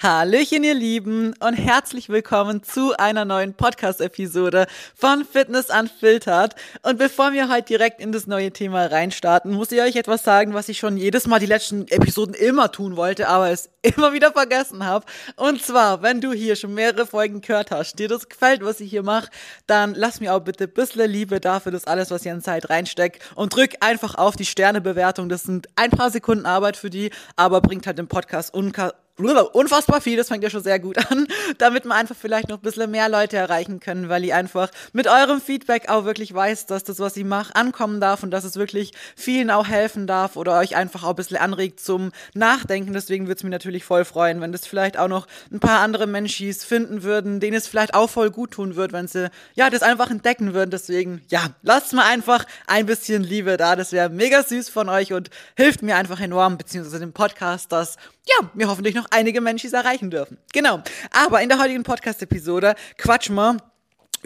Hallöchen, ihr Lieben, und herzlich willkommen zu einer neuen Podcast-Episode von Fitness Unfiltered. Und bevor wir heute direkt in das neue Thema reinstarten, muss ich euch etwas sagen, was ich schon jedes Mal die letzten Episoden immer tun wollte, aber es immer wieder vergessen habe. Und zwar, wenn du hier schon mehrere Folgen gehört hast, dir das gefällt, was ich hier mache, dann lass mir auch bitte ein bisschen Liebe dafür, das alles, was ihr in Zeit reinsteckt und drück einfach auf die Sternebewertung. Das sind ein paar Sekunden Arbeit für die, aber bringt halt den Podcast unka unfassbar viel, das fängt ja schon sehr gut an, damit wir einfach vielleicht noch ein bisschen mehr Leute erreichen können, weil ich einfach mit eurem Feedback auch wirklich weiß, dass das, was ich mache, ankommen darf und dass es wirklich vielen auch helfen darf oder euch einfach auch ein bisschen anregt zum Nachdenken. Deswegen würde es mich natürlich voll freuen, wenn das vielleicht auch noch ein paar andere Menschis finden würden, denen es vielleicht auch voll gut tun wird, wenn sie ja das einfach entdecken würden. Deswegen, ja, lasst mal einfach ein bisschen Liebe da. Das wäre mega süß von euch und hilft mir einfach enorm, beziehungsweise dem Podcast, dass ja, wir hoffentlich noch einige Menschen erreichen dürfen. Genau. Aber in der heutigen Podcast-Episode quatschen wir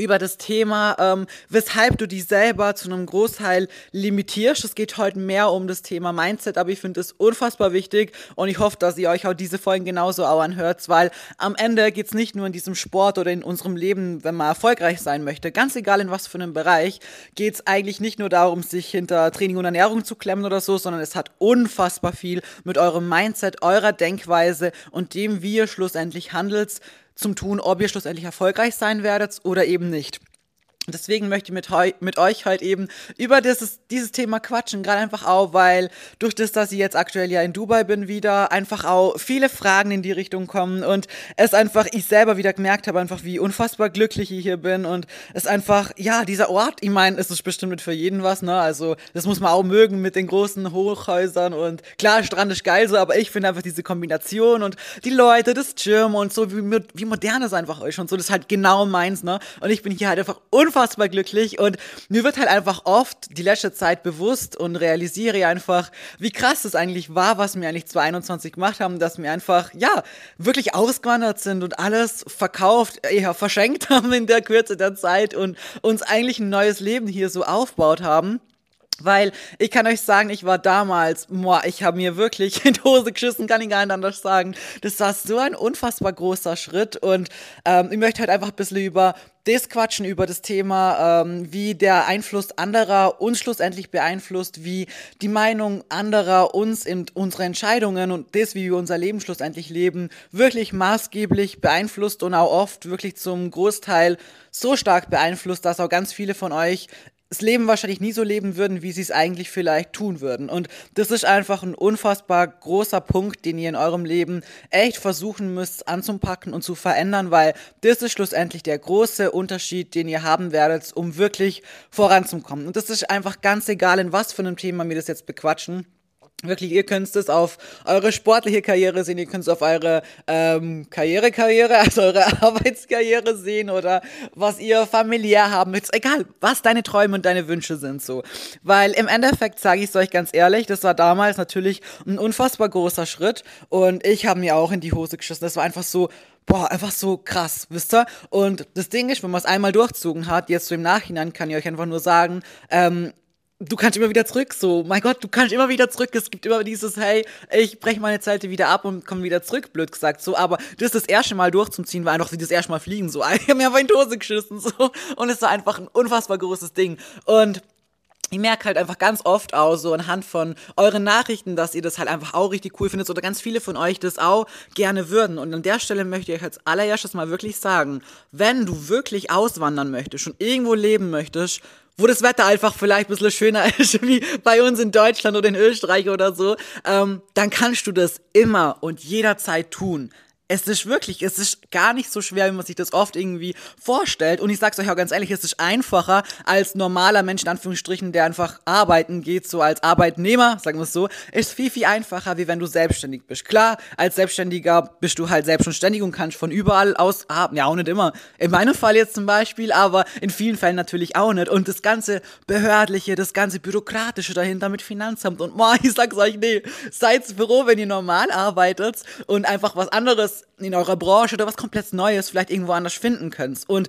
über das Thema, ähm, weshalb du dich selber zu einem Großteil limitierst. Es geht heute mehr um das Thema Mindset, aber ich finde es unfassbar wichtig und ich hoffe, dass ihr euch auch diese Folgen genauso auch anhört, weil am Ende geht es nicht nur in diesem Sport oder in unserem Leben, wenn man erfolgreich sein möchte, ganz egal in was für einem Bereich, geht es eigentlich nicht nur darum, sich hinter Training und Ernährung zu klemmen oder so, sondern es hat unfassbar viel mit eurem Mindset, eurer Denkweise und dem, wie ihr schlussendlich handelt, zum Tun, ob ihr schlussendlich erfolgreich sein werdet oder eben nicht. Deswegen möchte ich mit, mit euch halt eben über dieses, dieses Thema quatschen, gerade einfach auch, weil durch das, dass ich jetzt aktuell ja in Dubai bin wieder, einfach auch viele Fragen in die Richtung kommen und es einfach, ich selber wieder gemerkt habe, einfach wie unfassbar glücklich ich hier bin und es einfach, ja, dieser Ort, ich meine, es ist bestimmt für jeden was, ne, also das muss man auch mögen mit den großen Hochhäusern und klar, Strand ist geil so, aber ich finde einfach diese Kombination und die Leute, das Gym und so, wie, wie modern es einfach euch und so, das ist halt genau meins, ne, und ich bin hier halt einfach unfassbar unfassbar glücklich und mir wird halt einfach oft die letzte Zeit bewusst und realisiere einfach, wie krass es eigentlich war, was wir eigentlich 2021 gemacht haben, dass wir einfach, ja, wirklich ausgewandert sind und alles verkauft, eher verschenkt haben in der Kürze der Zeit und uns eigentlich ein neues Leben hier so aufgebaut haben. Weil ich kann euch sagen, ich war damals, boah, ich habe mir wirklich in die Hose geschissen, kann ich gar nicht anders sagen. Das war so ein unfassbar großer Schritt und ähm, ich möchte halt einfach ein bisschen über das quatschen, über das Thema, ähm, wie der Einfluss anderer uns schlussendlich beeinflusst, wie die Meinung anderer uns in unsere Entscheidungen und das, wie wir unser Leben schlussendlich leben, wirklich maßgeblich beeinflusst und auch oft wirklich zum Großteil so stark beeinflusst, dass auch ganz viele von euch das Leben wahrscheinlich nie so leben würden, wie sie es eigentlich vielleicht tun würden. Und das ist einfach ein unfassbar großer Punkt, den ihr in eurem Leben echt versuchen müsst anzupacken und zu verändern, weil das ist schlussendlich der große Unterschied, den ihr haben werdet, um wirklich voranzukommen. Und das ist einfach ganz egal, in was für einem Thema wir das jetzt bequatschen. Wirklich, ihr könnt es auf eure sportliche Karriere sehen, ihr könnt es auf eure ähm, Karriere, Karriere, also eure Arbeitskarriere sehen oder was ihr familiär haben möchtet. Egal, was deine Träume und deine Wünsche sind so. Weil im Endeffekt sage ich es euch ganz ehrlich, das war damals natürlich ein unfassbar großer Schritt und ich habe mir auch in die Hose geschissen. Das war einfach so, boah, einfach so krass, wisst ihr? Und das Ding ist, wenn man es einmal durchzogen hat, jetzt so im Nachhinein kann ich euch einfach nur sagen, ähm, du kannst immer wieder zurück, so, mein Gott, du kannst immer wieder zurück. Es gibt immer dieses, hey, ich breche meine Zelte wieder ab und komme wieder zurück, blöd gesagt, so. Aber das das erste Mal durchzuziehen war einfach wie das erste Mal fliegen, so. Ich habe mir einfach in die Hose geschissen, so. Und es war einfach ein unfassbar großes Ding. Und ich merke halt einfach ganz oft auch so anhand von euren Nachrichten, dass ihr das halt einfach auch richtig cool findet oder ganz viele von euch das auch gerne würden. Und an der Stelle möchte ich euch als allererstes mal wirklich sagen, wenn du wirklich auswandern möchtest und irgendwo leben möchtest, wo das Wetter einfach vielleicht ein bisschen schöner ist, wie bei uns in Deutschland oder in Österreich oder so, ähm, dann kannst du das immer und jederzeit tun. Es ist wirklich, es ist gar nicht so schwer, wie man sich das oft irgendwie vorstellt. Und ich sag's euch auch ganz ehrlich, es ist einfacher als normaler Mensch, in Anführungsstrichen, der einfach arbeiten geht, so als Arbeitnehmer, sagen wir es so, ist viel, viel einfacher, wie wenn du selbstständig bist. Klar, als Selbstständiger bist du halt selbst und kannst von überall aus arbeiten. Ja, auch nicht immer. In meinem Fall jetzt zum Beispiel, aber in vielen Fällen natürlich auch nicht. Und das ganze Behördliche, das ganze Bürokratische dahinter mit Finanzamt und, boah, ich sag's euch, nee, seid froh, wenn ihr normal arbeitet und einfach was anderes in eurer Branche oder was komplett Neues vielleicht irgendwo anders finden könnt. Und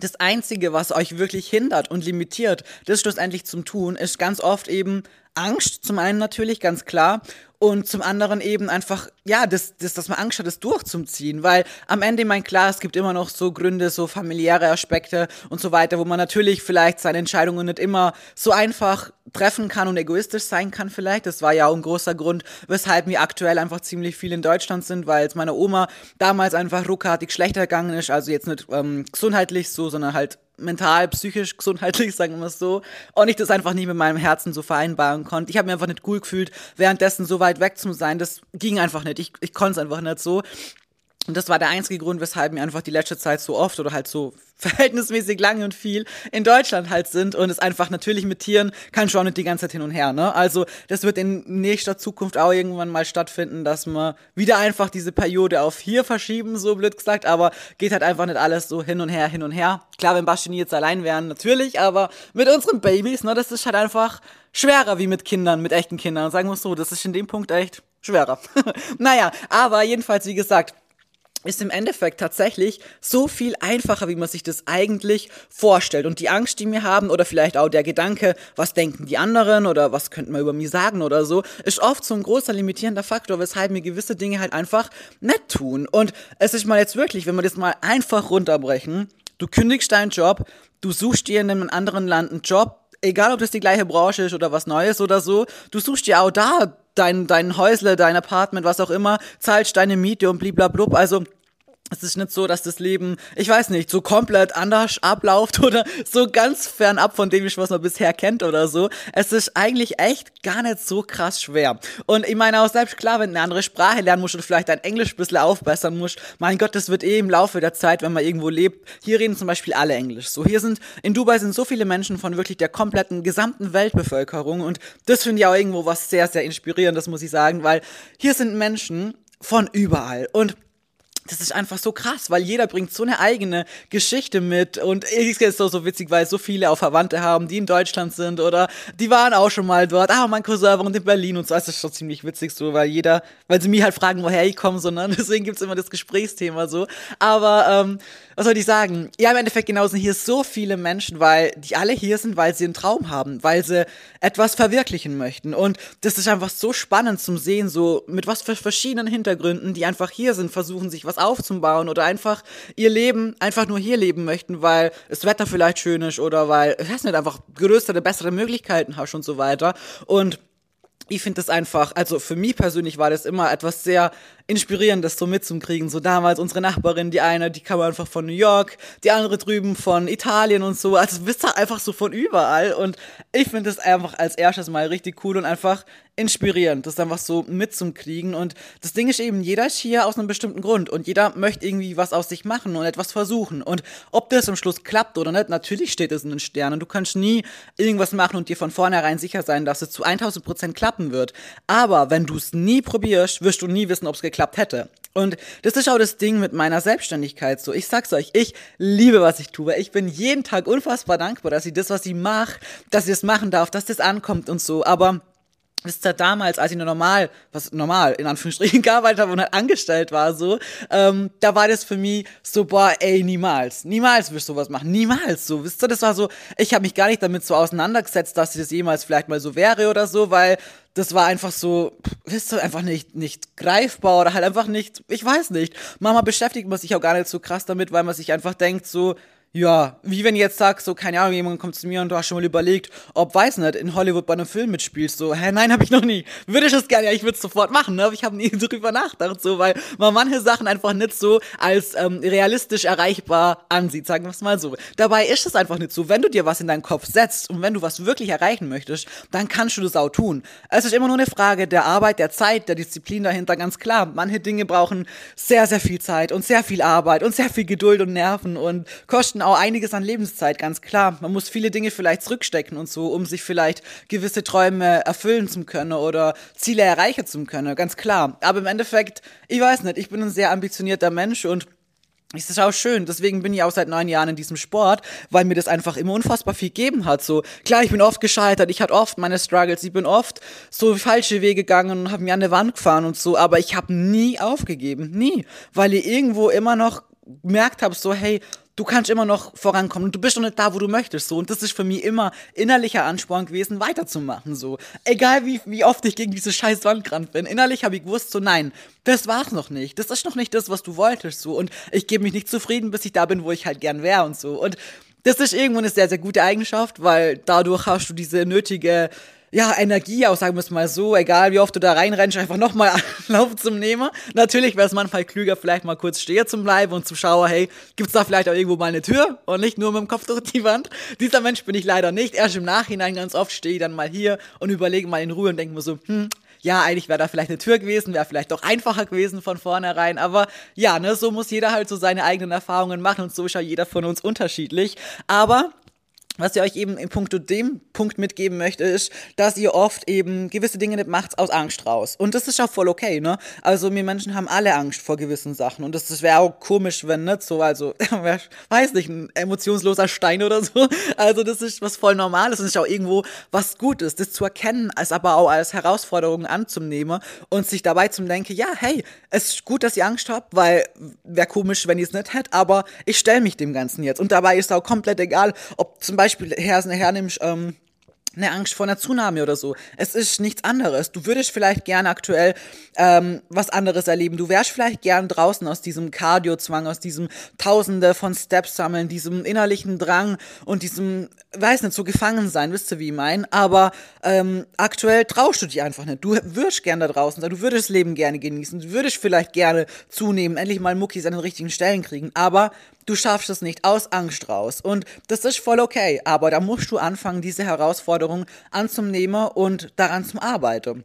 das Einzige, was euch wirklich hindert und limitiert, das schlussendlich zum Tun, ist ganz oft eben Angst zum einen natürlich, ganz klar. Und zum anderen eben einfach, ja, das, das, dass man Angst hat, das durchzuziehen. Weil am Ende, mein klar, es gibt immer noch so Gründe, so familiäre Aspekte und so weiter, wo man natürlich vielleicht seine Entscheidungen nicht immer so einfach treffen kann und egoistisch sein kann vielleicht. Das war ja auch ein großer Grund, weshalb wir aktuell einfach ziemlich viel in Deutschland sind, weil es meiner Oma damals einfach ruckartig schlechter gegangen ist. Also jetzt nicht ähm, gesundheitlich so, sondern halt mental, psychisch, gesundheitlich, sagen wir es so, und ich das einfach nicht mit meinem Herzen so vereinbaren konnte. Ich habe mir einfach nicht cool gefühlt, währenddessen so weit weg zu sein. Das ging einfach nicht. Ich, ich konnte es einfach nicht so. Und das war der einzige Grund, weshalb mir einfach die letzte Zeit so oft oder halt so verhältnismäßig lange und viel in Deutschland halt sind und es einfach natürlich mit Tieren kann schon nicht die ganze Zeit hin und her, ne? Also, das wird in nächster Zukunft auch irgendwann mal stattfinden, dass wir wieder einfach diese Periode auf hier verschieben, so blöd gesagt, aber geht halt einfach nicht alles so hin und her, hin und her. Klar, wenn Basti jetzt allein wären, natürlich, aber mit unseren Babys, ne, das ist halt einfach schwerer wie mit Kindern, mit echten Kindern, sagen wir es so, das ist in dem Punkt echt schwerer. naja, aber jedenfalls, wie gesagt, ist im Endeffekt tatsächlich so viel einfacher, wie man sich das eigentlich vorstellt. Und die Angst, die wir haben, oder vielleicht auch der Gedanke, was denken die anderen oder was könnten wir über mich sagen oder so, ist oft so ein großer limitierender Faktor, weshalb wir gewisse Dinge halt einfach nicht tun. Und es ist mal jetzt wirklich, wenn wir das mal einfach runterbrechen, du kündigst deinen Job, du suchst dir in einem anderen Land einen Job, egal ob das die gleiche Branche ist oder was Neues oder so, du suchst dir auch da dein, dein Häusle, dein Apartment, was auch immer, zahlst deine Miete und bliblablub. Also es ist nicht so, dass das Leben, ich weiß nicht, so komplett anders abläuft oder so ganz fernab von dem, was man bisher kennt oder so. Es ist eigentlich echt gar nicht so krass schwer. Und ich meine auch selbst klar, wenn du eine andere Sprache lernen musst und vielleicht dein Englisch ein bisschen aufbessern musst, mein Gott, das wird eh im Laufe der Zeit, wenn man irgendwo lebt. Hier reden zum Beispiel alle Englisch. So, hier sind, in Dubai sind so viele Menschen von wirklich der kompletten gesamten Weltbevölkerung und das finde ich auch irgendwo was sehr, sehr inspirierendes, muss ich sagen, weil hier sind Menschen von überall und das ist einfach so krass, weil jeder bringt so eine eigene Geschichte mit und es ist so, so witzig, weil so viele auch Verwandte haben, die in Deutschland sind oder die waren auch schon mal dort. Ah, mein Cousin wohnt in Berlin und so. Das ist schon ziemlich witzig so, weil jeder, weil sie mich halt fragen, woher ich komme, sondern deswegen gibt's immer das Gesprächsthema so. Aber ähm, was soll ich sagen? Ja, im Endeffekt genau sind hier so viele Menschen, weil die alle hier sind, weil sie einen Traum haben, weil sie etwas verwirklichen möchten. Und das ist einfach so spannend zum Sehen, so mit was für verschiedenen Hintergründen, die einfach hier sind, versuchen sich was aufzubauen oder einfach ihr Leben einfach nur hier leben möchten, weil das Wetter vielleicht schön ist oder weil, ich weiß nicht, einfach größere, bessere Möglichkeiten hast und so weiter. Und ich finde das einfach, also für mich persönlich war das immer etwas sehr Inspirierendes so mitzukriegen. So damals unsere Nachbarin, die eine, die kam einfach von New York, die andere drüben von Italien und so. Also bist halt einfach so von überall. Und ich finde das einfach als erstes mal richtig cool und einfach inspirierend, das einfach so mitzukriegen. Und das Ding ist eben, jeder ist hier aus einem bestimmten Grund und jeder möchte irgendwie was aus sich machen und etwas versuchen. Und ob das am Schluss klappt oder nicht, natürlich steht es in den Sternen. Du kannst nie irgendwas machen und dir von vornherein sicher sein, dass es zu 1000 Prozent klappen wird. Aber wenn du es nie probierst, wirst du nie wissen, ob es geklappt geklappt hätte. Und das ist auch das Ding mit meiner Selbstständigkeit so. Ich sag's euch, ich liebe, was ich tue. Ich bin jeden Tag unfassbar dankbar, dass ich das, was ich mache, dass ich das machen darf, dass das ankommt und so. Aber Wisst ihr, damals, als ich nur normal, was normal, in Anführungsstrichen, gearbeitet habe und halt angestellt war, so, ähm, da war das für mich so, boah, ey, niemals, niemals wirst du sowas machen, niemals, so, wisst ihr, das war so, ich habe mich gar nicht damit so auseinandergesetzt, dass das jemals vielleicht mal so wäre oder so, weil das war einfach so, wisst ihr, einfach nicht, nicht greifbar oder halt einfach nicht, ich weiß nicht. Manchmal beschäftigt man sich auch gar nicht so krass damit, weil man sich einfach denkt, so, ja, wie wenn ich jetzt sagst, so, keine Ahnung, jemand kommt zu mir und du hast schon mal überlegt, ob, weiß nicht, in Hollywood bei einem Film mitspielst, so, hä, nein, habe ich noch nie. Würde ich das gerne, ja, ich würde es sofort machen, ne? aber ich habe nie drüber nachgedacht, so, weil man manche Sachen einfach nicht so als ähm, realistisch erreichbar ansieht, sagen wir es mal so. Dabei ist es einfach nicht so, wenn du dir was in deinen Kopf setzt und wenn du was wirklich erreichen möchtest, dann kannst du das auch tun. Es ist immer nur eine Frage der Arbeit, der Zeit, der Disziplin dahinter, ganz klar. Manche Dinge brauchen sehr, sehr viel Zeit und sehr viel Arbeit und sehr viel Geduld und Nerven und kosten auch einiges an Lebenszeit, ganz klar. Man muss viele Dinge vielleicht zurückstecken und so, um sich vielleicht gewisse Träume erfüllen zu können oder Ziele erreichen zu können, ganz klar. Aber im Endeffekt, ich weiß nicht, ich bin ein sehr ambitionierter Mensch und es ist auch schön, deswegen bin ich auch seit neun Jahren in diesem Sport, weil mir das einfach immer unfassbar viel gegeben hat. So klar, ich bin oft gescheitert, ich hatte oft meine Struggles, ich bin oft so falsche Wege gegangen und habe mir an der Wand gefahren und so, aber ich habe nie aufgegeben, nie, weil ich irgendwo immer noch gemerkt habe, so hey, du kannst immer noch vorankommen und du bist noch nicht da, wo du möchtest, so. Und das ist für mich immer innerlicher Ansporn gewesen, weiterzumachen, so. Egal wie, wie oft ich gegen diese scheiß Wand gerannt bin. Innerlich habe ich gewusst, so, nein, das war's noch nicht. Das ist noch nicht das, was du wolltest, so. Und ich gebe mich nicht zufrieden, bis ich da bin, wo ich halt gern wäre und so. Und das ist irgendwo eine sehr, sehr gute Eigenschaft, weil dadurch hast du diese nötige ja, Energie auch, sagen wir es mal so, egal wie oft du da reinrennst, einfach nochmal Anlauf zum Nehmen. Natürlich wäre es manchmal klüger, vielleicht mal kurz stehen zu bleiben und zu schauen, hey, gibt's da vielleicht auch irgendwo mal eine Tür und nicht nur mit dem Kopf durch die Wand. Dieser Mensch bin ich leider nicht. Erst im Nachhinein ganz oft stehe ich dann mal hier und überlege mal in Ruhe und denke mir so, hm, ja, eigentlich wäre da vielleicht eine Tür gewesen, wäre vielleicht doch einfacher gewesen von vornherein. Aber ja, ne, so muss jeder halt so seine eigenen Erfahrungen machen und so ist ja jeder von uns unterschiedlich. Aber was ihr euch eben in puncto dem Punkt mitgeben möchte, ist, dass ihr oft eben gewisse Dinge nicht macht aus Angst raus. Und das ist auch voll okay, ne? Also wir Menschen haben alle Angst vor gewissen Sachen. Und das, das wäre auch komisch, wenn nicht so, also, weiß nicht, ein emotionsloser Stein oder so. Also das ist was voll Normales und ist auch irgendwo was Gutes, das zu erkennen, als aber auch als Herausforderung anzunehmen und sich dabei zu denken, ja, hey, es ist gut, dass ihr Angst habt, weil wäre komisch, wenn ihr es nicht hättet, aber ich stelle mich dem Ganzen jetzt. Und dabei ist auch komplett egal, ob zum Beispiel Beispiel her, hernimmst, ähm, eine Angst vor einer Tsunami oder so. Es ist nichts anderes. Du würdest vielleicht gerne aktuell ähm, was anderes erleben. Du wärst vielleicht gern draußen aus diesem Cardio-Zwang, aus diesem Tausende von Steps sammeln, diesem innerlichen Drang und diesem, weiß nicht, so gefangen sein, wisst ihr, wie ich mein. Aber ähm, aktuell traust du dich einfach nicht. Du würdest gerne da draußen sein, du würdest das Leben gerne genießen, du würdest vielleicht gerne zunehmen, endlich mal Muckis an den richtigen Stellen kriegen. Aber du schaffst es nicht aus Angst raus. Und das ist voll okay. Aber da musst du anfangen, diese Herausforderung anzunehmen und daran zu arbeiten.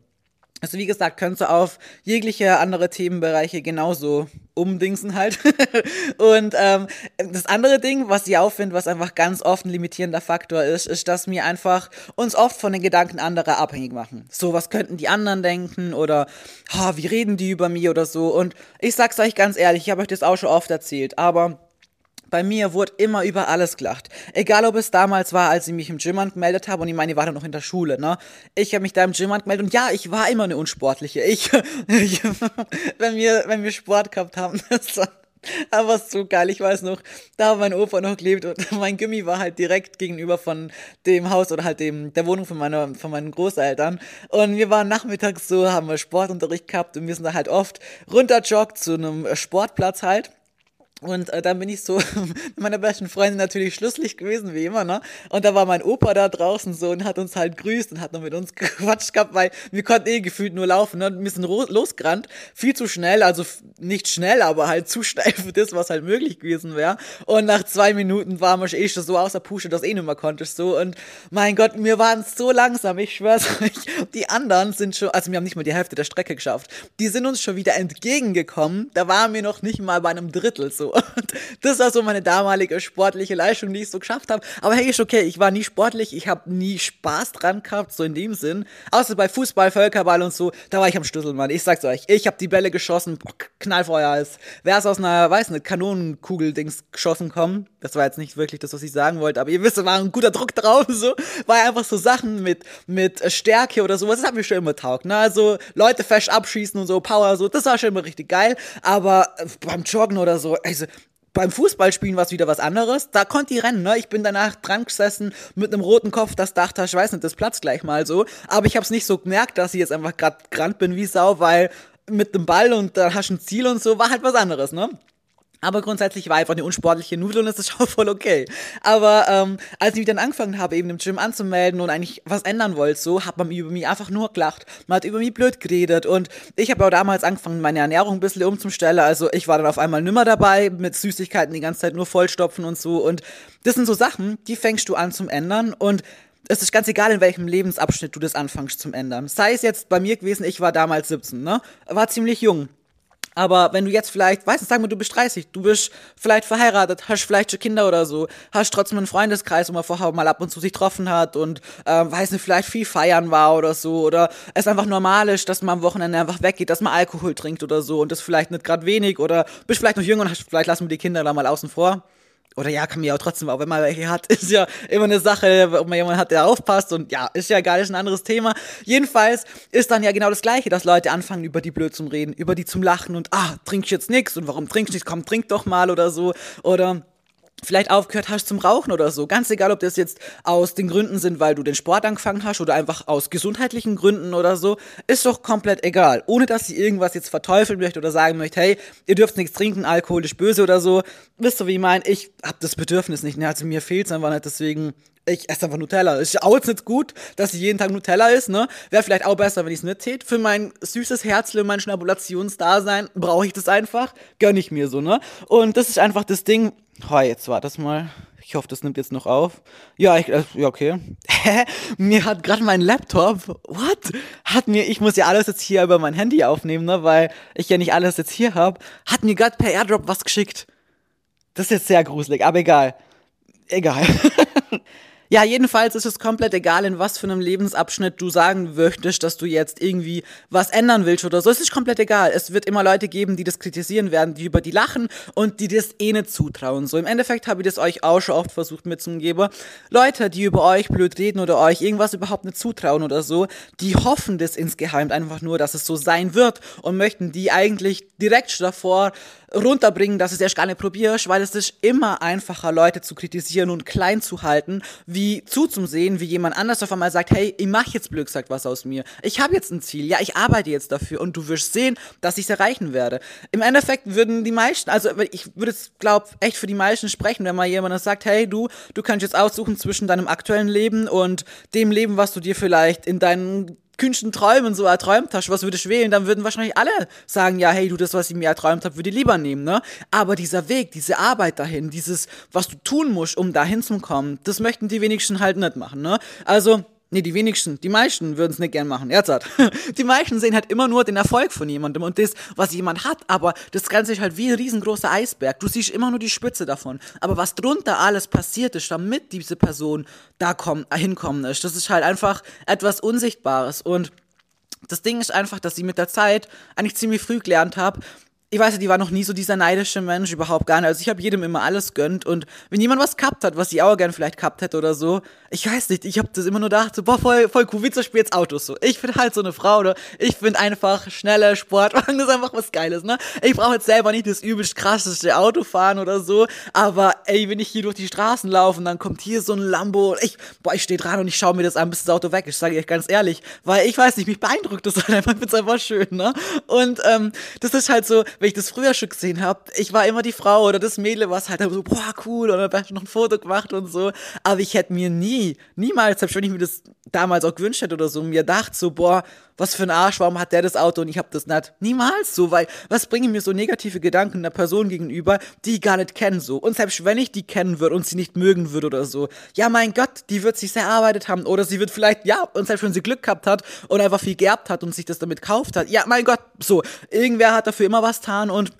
Also wie gesagt, könntest du auf jegliche andere Themenbereiche genauso umdingsen halt. und ähm, das andere Ding, was ich auffinde, was einfach ganz oft ein limitierender Faktor ist, ist, dass wir einfach uns oft von den Gedanken anderer abhängig machen. So, was könnten die anderen denken oder oh, wie reden die über mich oder so. Und ich sag's euch ganz ehrlich, ich habe euch das auch schon oft erzählt, aber bei mir wurde immer über alles gelacht. Egal, ob es damals war, als ich mich im Gym angemeldet habe und ich meine, ich war dann noch in der Schule, ne? Ich habe mich da im Gym angemeldet und ja, ich war immer eine Unsportliche. Ich, ich wenn, wir, wenn wir Sport gehabt haben, das war aber so geil, ich weiß noch, da mein Opa noch gelebt und mein Gummi war halt direkt gegenüber von dem Haus oder halt dem, der Wohnung von, meiner, von meinen Großeltern. Und wir waren nachmittags so, haben wir Sportunterricht gehabt und wir sind da halt oft runterjoggt zu einem Sportplatz halt. Und äh, dann bin ich so mit meiner besten Freundin natürlich Schlusslicht gewesen, wie immer, ne? Und da war mein Opa da draußen so und hat uns halt grüßt und hat noch mit uns gequatscht gehabt, weil wir konnten eh gefühlt nur laufen, ne? Wir sind losgerannt, viel zu schnell, also nicht schnell, aber halt zu schnell für das, was halt möglich gewesen wäre. Und nach zwei Minuten waren wir eh schon so außer Pusche, dass eh nicht mehr konntest, so. Und mein Gott, wir waren so langsam, ich schwör's euch. Die anderen sind schon, also wir haben nicht mal die Hälfte der Strecke geschafft. Die sind uns schon wieder entgegengekommen. Da waren wir noch nicht mal bei einem Drittel, so. Und das war so meine damalige sportliche Leistung, die ich so geschafft habe. Aber hey, ist okay, ich war nie sportlich, ich habe nie Spaß dran gehabt, so in dem Sinn. Außer bei Fußball, Völkerball und so, da war ich am Schlüssel, Mann. Ich sag's euch, ich habe die Bälle geschossen, boah, Knallfeuer, als es aus einer, weiß nicht, Kanonenkugel-Dings geschossen kommen. Das war jetzt nicht wirklich das, was ich sagen wollte, aber ihr wisst, da war ein guter Druck drauf, so. War einfach so Sachen mit, mit Stärke oder sowas, das hat mir schon immer taugt, ne? Also Leute fest abschießen und so, Power, so, das war schon immer richtig geil. Aber beim Joggen oder so, also beim Fußballspielen war es wieder was anderes. Da konnte ich rennen, ne? Ich bin danach dran gesessen mit einem roten Kopf, das dachte, ich weiß nicht, das platzt gleich mal so. Aber ich habe es nicht so gemerkt, dass ich jetzt einfach gerade gerannt bin wie Sau, weil mit dem Ball und da hast du ein Ziel und so war halt was anderes, ne? Aber grundsätzlich war einfach eine unsportliche Nudel und das ist schon voll okay. Aber ähm, als ich dann angefangen habe, eben im Gym anzumelden und eigentlich was ändern wollte, so, hat man über mich einfach nur gelacht. Man hat über mich blöd geredet und ich habe auch damals angefangen, meine Ernährung ein bisschen umzustellen. Also ich war dann auf einmal nimmer dabei, mit Süßigkeiten die ganze Zeit nur vollstopfen und so. Und das sind so Sachen, die fängst du an zum Ändern und es ist ganz egal, in welchem Lebensabschnitt du das anfängst zum Ändern. Sei es jetzt bei mir gewesen, ich war damals 17, ne? War ziemlich jung. Aber wenn du jetzt vielleicht, weißt du, sagen wir, du bist 30, du bist vielleicht verheiratet, hast vielleicht schon Kinder oder so, hast trotzdem einen Freundeskreis, wo man vorher mal ab und zu sich getroffen hat und, äh, weiß nicht, vielleicht viel feiern war oder so, oder es einfach normal ist, dass man am Wochenende einfach weggeht, dass man Alkohol trinkt oder so und das vielleicht nicht gerade wenig oder bist vielleicht noch jünger und hast, vielleicht lassen wir die Kinder da mal außen vor oder ja, kann mir ja auch trotzdem, auch wenn man welche hat, ist ja immer eine Sache, ob man jemanden hat, der aufpasst und ja, ist ja gar nicht ein anderes Thema. Jedenfalls ist dann ja genau das Gleiche, dass Leute anfangen, über die blöd zum Reden, über die zum Lachen und ah, trinkst jetzt nix und warum trinkst du nicht, komm, trink doch mal oder so oder vielleicht aufgehört hast zum Rauchen oder so. Ganz egal, ob das jetzt aus den Gründen sind, weil du den Sport angefangen hast oder einfach aus gesundheitlichen Gründen oder so, ist doch komplett egal. Ohne dass sie irgendwas jetzt verteufeln möchte oder sagen möchte, hey, ihr dürft nichts trinken, alkoholisch böse oder so. Wisst ihr, wie ich meine? Ich hab das Bedürfnis nicht. Ne? Also mir fehlt's einfach nicht, deswegen ich esse einfach Nutella. Ist auch jetzt nicht gut, dass ich jeden Tag Nutella ist, ne? Wäre vielleicht auch besser, wenn ich es nicht tät. Für mein süßes Herzle, mein Schnabulationsdasein brauche ich das einfach. Gönn ich mir so, ne? Und das ist einfach das Ding, Oh, jetzt war das mal. Ich hoffe, das nimmt jetzt noch auf. Ja, ich, äh, ja, okay. Hä? mir hat gerade mein Laptop, what? Hat mir, ich muss ja alles jetzt hier über mein Handy aufnehmen, ne, weil ich ja nicht alles jetzt hier habe. Hat mir gerade per Airdrop was geschickt. Das ist jetzt sehr gruselig, aber egal. Egal. Ja, jedenfalls ist es komplett egal, in was für einem Lebensabschnitt du sagen möchtest, dass du jetzt irgendwie was ändern willst oder so. Es ist komplett egal. Es wird immer Leute geben, die das kritisieren werden, die über die lachen und die das eh nicht zutrauen. So im Endeffekt habe ich das euch auch schon oft versucht mitzugeben. Leute, die über euch blöd reden oder euch irgendwas überhaupt nicht zutrauen oder so, die hoffen das insgeheim einfach nur, dass es so sein wird und möchten die eigentlich direkt davor runterbringen, dass es erst gar nicht probierst, weil es ist immer einfacher, Leute zu kritisieren und klein zu halten, wie zuzusehen, wie jemand anders auf einmal sagt, hey, ich mache jetzt blöd gesagt was aus mir. Ich habe jetzt ein Ziel, ja, ich arbeite jetzt dafür und du wirst sehen, dass ich es erreichen werde. Im Endeffekt würden die meisten, also ich würde es, glaube echt für die meisten sprechen, wenn mal jemand sagt, hey, du, du kannst jetzt aussuchen zwischen deinem aktuellen Leben und dem Leben, was du dir vielleicht in deinen kühnsten Träumen so erträumt hast, was würdest du wählen, dann würden wahrscheinlich alle sagen, ja, hey, du, das, was ich mir erträumt habe, würde ich lieber nehmen, ne? Aber dieser Weg, diese Arbeit dahin, dieses, was du tun musst, um dahin zu kommen, das möchten die wenigsten halt nicht machen, ne? Also, Nee, die wenigsten, die meisten würden es nicht gern machen. Ernsthaft. Die meisten sehen halt immer nur den Erfolg von jemandem und das, was jemand hat, aber das Ganze ist halt wie ein riesengroßer Eisberg. Du siehst immer nur die Spitze davon. Aber was drunter alles passiert ist, damit diese Person da kommen, hinkommen ist, das ist halt einfach etwas Unsichtbares. Und das Ding ist einfach, dass ich mit der Zeit eigentlich ziemlich früh gelernt habe, ich weiß ja, die war noch nie so dieser neidische Mensch, überhaupt gar nicht. Also ich habe jedem immer alles gönnt und wenn jemand was gehabt hat, was ich auch gern vielleicht gehabt hätte oder so, ich weiß nicht, ich habe das immer nur gedacht, so, boah, voll, voll cool, wie zum Beispiel jetzt Autos so. Ich finde halt so eine Frau oder ich finde einfach schnelle Sportwagen, das ist einfach was Geiles, ne? Ich brauche jetzt selber nicht das übelst krasseste Auto fahren oder so, aber ey, wenn ich hier durch die Straßen laufe und dann kommt hier so ein Lambo und ich, boah, ich stehe dran und ich schaue mir das an, bis das Auto weg ist, sage ich euch ganz ehrlich, weil ich weiß nicht, mich beeindruckt das halt einfach, ich finde es einfach schön, ne? Und ähm, das ist halt so, wenn ich das früher schon gesehen habe, ich war immer die Frau oder das Mädel, was halt so, boah, cool, oder da noch ein Foto gemacht und so. Aber ich hätte mir nie, niemals, selbst wenn ich mir das damals auch gewünscht hätte oder so, mir gedacht, so, boah, was für ein Arsch, warum hat der das Auto und ich habe das nicht? Niemals so, weil was bringen mir so negative Gedanken einer Person gegenüber, die ich gar nicht kenne so. Und selbst wenn ich die kennen würde und sie nicht mögen würde oder so, ja mein Gott, die wird sich sehr erarbeitet haben oder sie wird vielleicht, ja, und selbst wenn sie Glück gehabt hat und einfach viel geerbt hat und sich das damit kauft hat, ja mein Gott, so, irgendwer hat dafür immer was getan und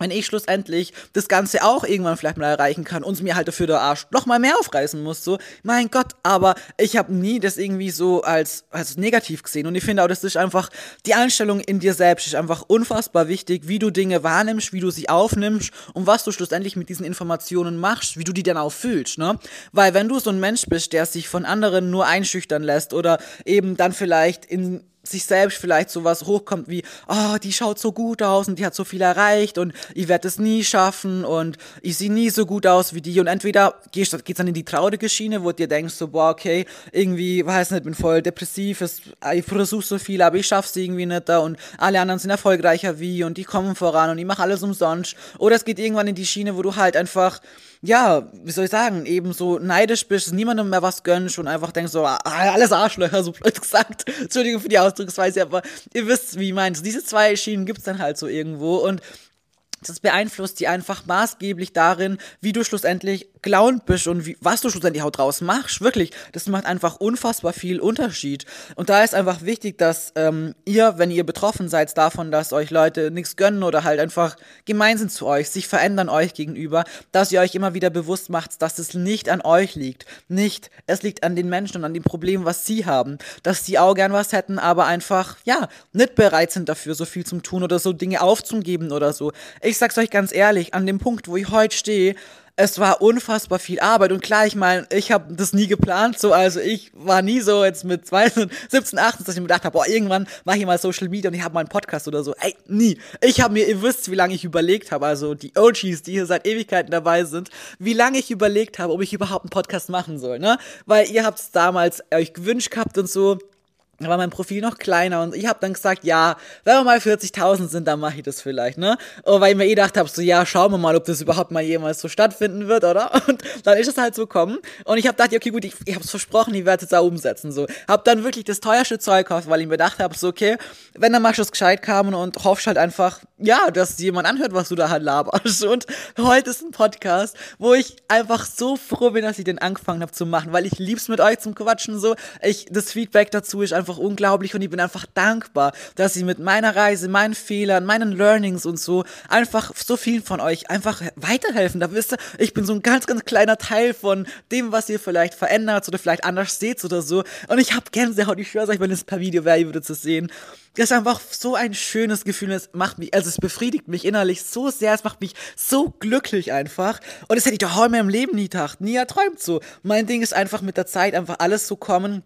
wenn ich schlussendlich das Ganze auch irgendwann vielleicht mal erreichen kann und mir halt dafür der Arsch noch mal mehr aufreißen muss, so, mein Gott, aber ich habe nie das irgendwie so als, als negativ gesehen und ich finde auch, das ist einfach, die Einstellung in dir selbst ist einfach unfassbar wichtig, wie du Dinge wahrnimmst, wie du sie aufnimmst und was du schlussendlich mit diesen Informationen machst, wie du die dann auch fühlst, ne? Weil wenn du so ein Mensch bist, der sich von anderen nur einschüchtern lässt oder eben dann vielleicht in sich selbst vielleicht sowas hochkommt wie, oh, die schaut so gut aus und die hat so viel erreicht und ich werde es nie schaffen und ich sehe nie so gut aus wie die. Und entweder geht es dann in die traurige Schiene, wo du dir denkst so, boah, okay, irgendwie, weiß nicht, bin voll depressiv, ich versuche so viel, aber ich schaff's irgendwie nicht da und alle anderen sind erfolgreicher wie und die kommen voran und ich mache alles umsonst. Oder es geht irgendwann in die Schiene, wo du halt einfach ja, wie soll ich sagen, eben so neidisch bist, niemandem mehr was gönnst und einfach denkst so, ah, alles Arschlöcher, so blöd gesagt. Entschuldigung für die Ausdrucksweise, aber ihr wisst, wie ich meine. Diese zwei Schienen gibt's dann halt so irgendwo und das beeinflusst die einfach maßgeblich darin, wie du schlussendlich gelaunt bist und wie, was du schlussendlich auch draus machst. Wirklich, das macht einfach unfassbar viel Unterschied. Und da ist einfach wichtig, dass ähm, ihr, wenn ihr betroffen seid davon, dass euch Leute nichts gönnen oder halt einfach gemein sind zu euch, sich verändern euch gegenüber, dass ihr euch immer wieder bewusst macht, dass es nicht an euch liegt. Nicht, es liegt an den Menschen und an dem Problem, was sie haben. Dass sie auch gern was hätten, aber einfach, ja, nicht bereit sind dafür, so viel zu tun oder so Dinge aufzugeben oder so. Ich sag's euch ganz ehrlich, an dem Punkt, wo ich heute stehe, es war unfassbar viel Arbeit. Und klar, ich meine, ich habe das nie geplant, so, also ich war nie so jetzt mit 17, 18, dass ich mir gedacht habe, boah, irgendwann mache ich mal Social Media und ich habe mal einen Podcast oder so. Ey, nie. Ich habe mir, ihr wisst, wie lange ich überlegt habe, also die OGs, die hier seit Ewigkeiten dabei sind, wie lange ich überlegt habe, ob ich überhaupt einen Podcast machen soll, ne? Weil ihr habt es damals euch gewünscht gehabt und so da war mein Profil noch kleiner und ich habe dann gesagt, ja, wenn wir mal 40.000 sind, dann mache ich das vielleicht, ne? Und weil ich mir eh gedacht habe, so ja, schauen wir mal, ob das überhaupt mal jemals so stattfinden wird, oder? Und dann ist es halt so gekommen und ich habe gedacht, okay, gut, ich, ich habe es versprochen, ich werde es da umsetzen, so. Hab dann wirklich das teuerste Zeug gekauft, weil ich mir gedacht habe, so okay, wenn dann machst du es gescheit kamen und hoffst halt einfach, ja, dass jemand anhört, was du da halt laberst. Und heute ist ein Podcast, wo ich einfach so froh bin, dass ich den angefangen habe zu machen, weil ich lieb's mit euch zum Quatschen so. Ich das Feedback dazu ist einfach einfach unglaublich und ich bin einfach dankbar, dass ich mit meiner Reise, meinen Fehlern, meinen Learnings und so einfach so vielen von euch einfach weiterhelfen. Da wisst ihr, ich bin so ein ganz, ganz kleiner Teil von dem, was ihr vielleicht verändert oder vielleicht anders seht oder so. Und ich habe Gänsehaut, ich schwöre euch, wenn es per Video wäre, ihr würdet es sehen. Das ist einfach so ein schönes Gefühl. Es macht mich, also es befriedigt mich innerlich so sehr. Es macht mich so glücklich einfach. Und das hätte ich doch heute in meinem Leben nie gedacht, nie erträumt so. Mein Ding ist einfach mit der Zeit einfach alles so kommen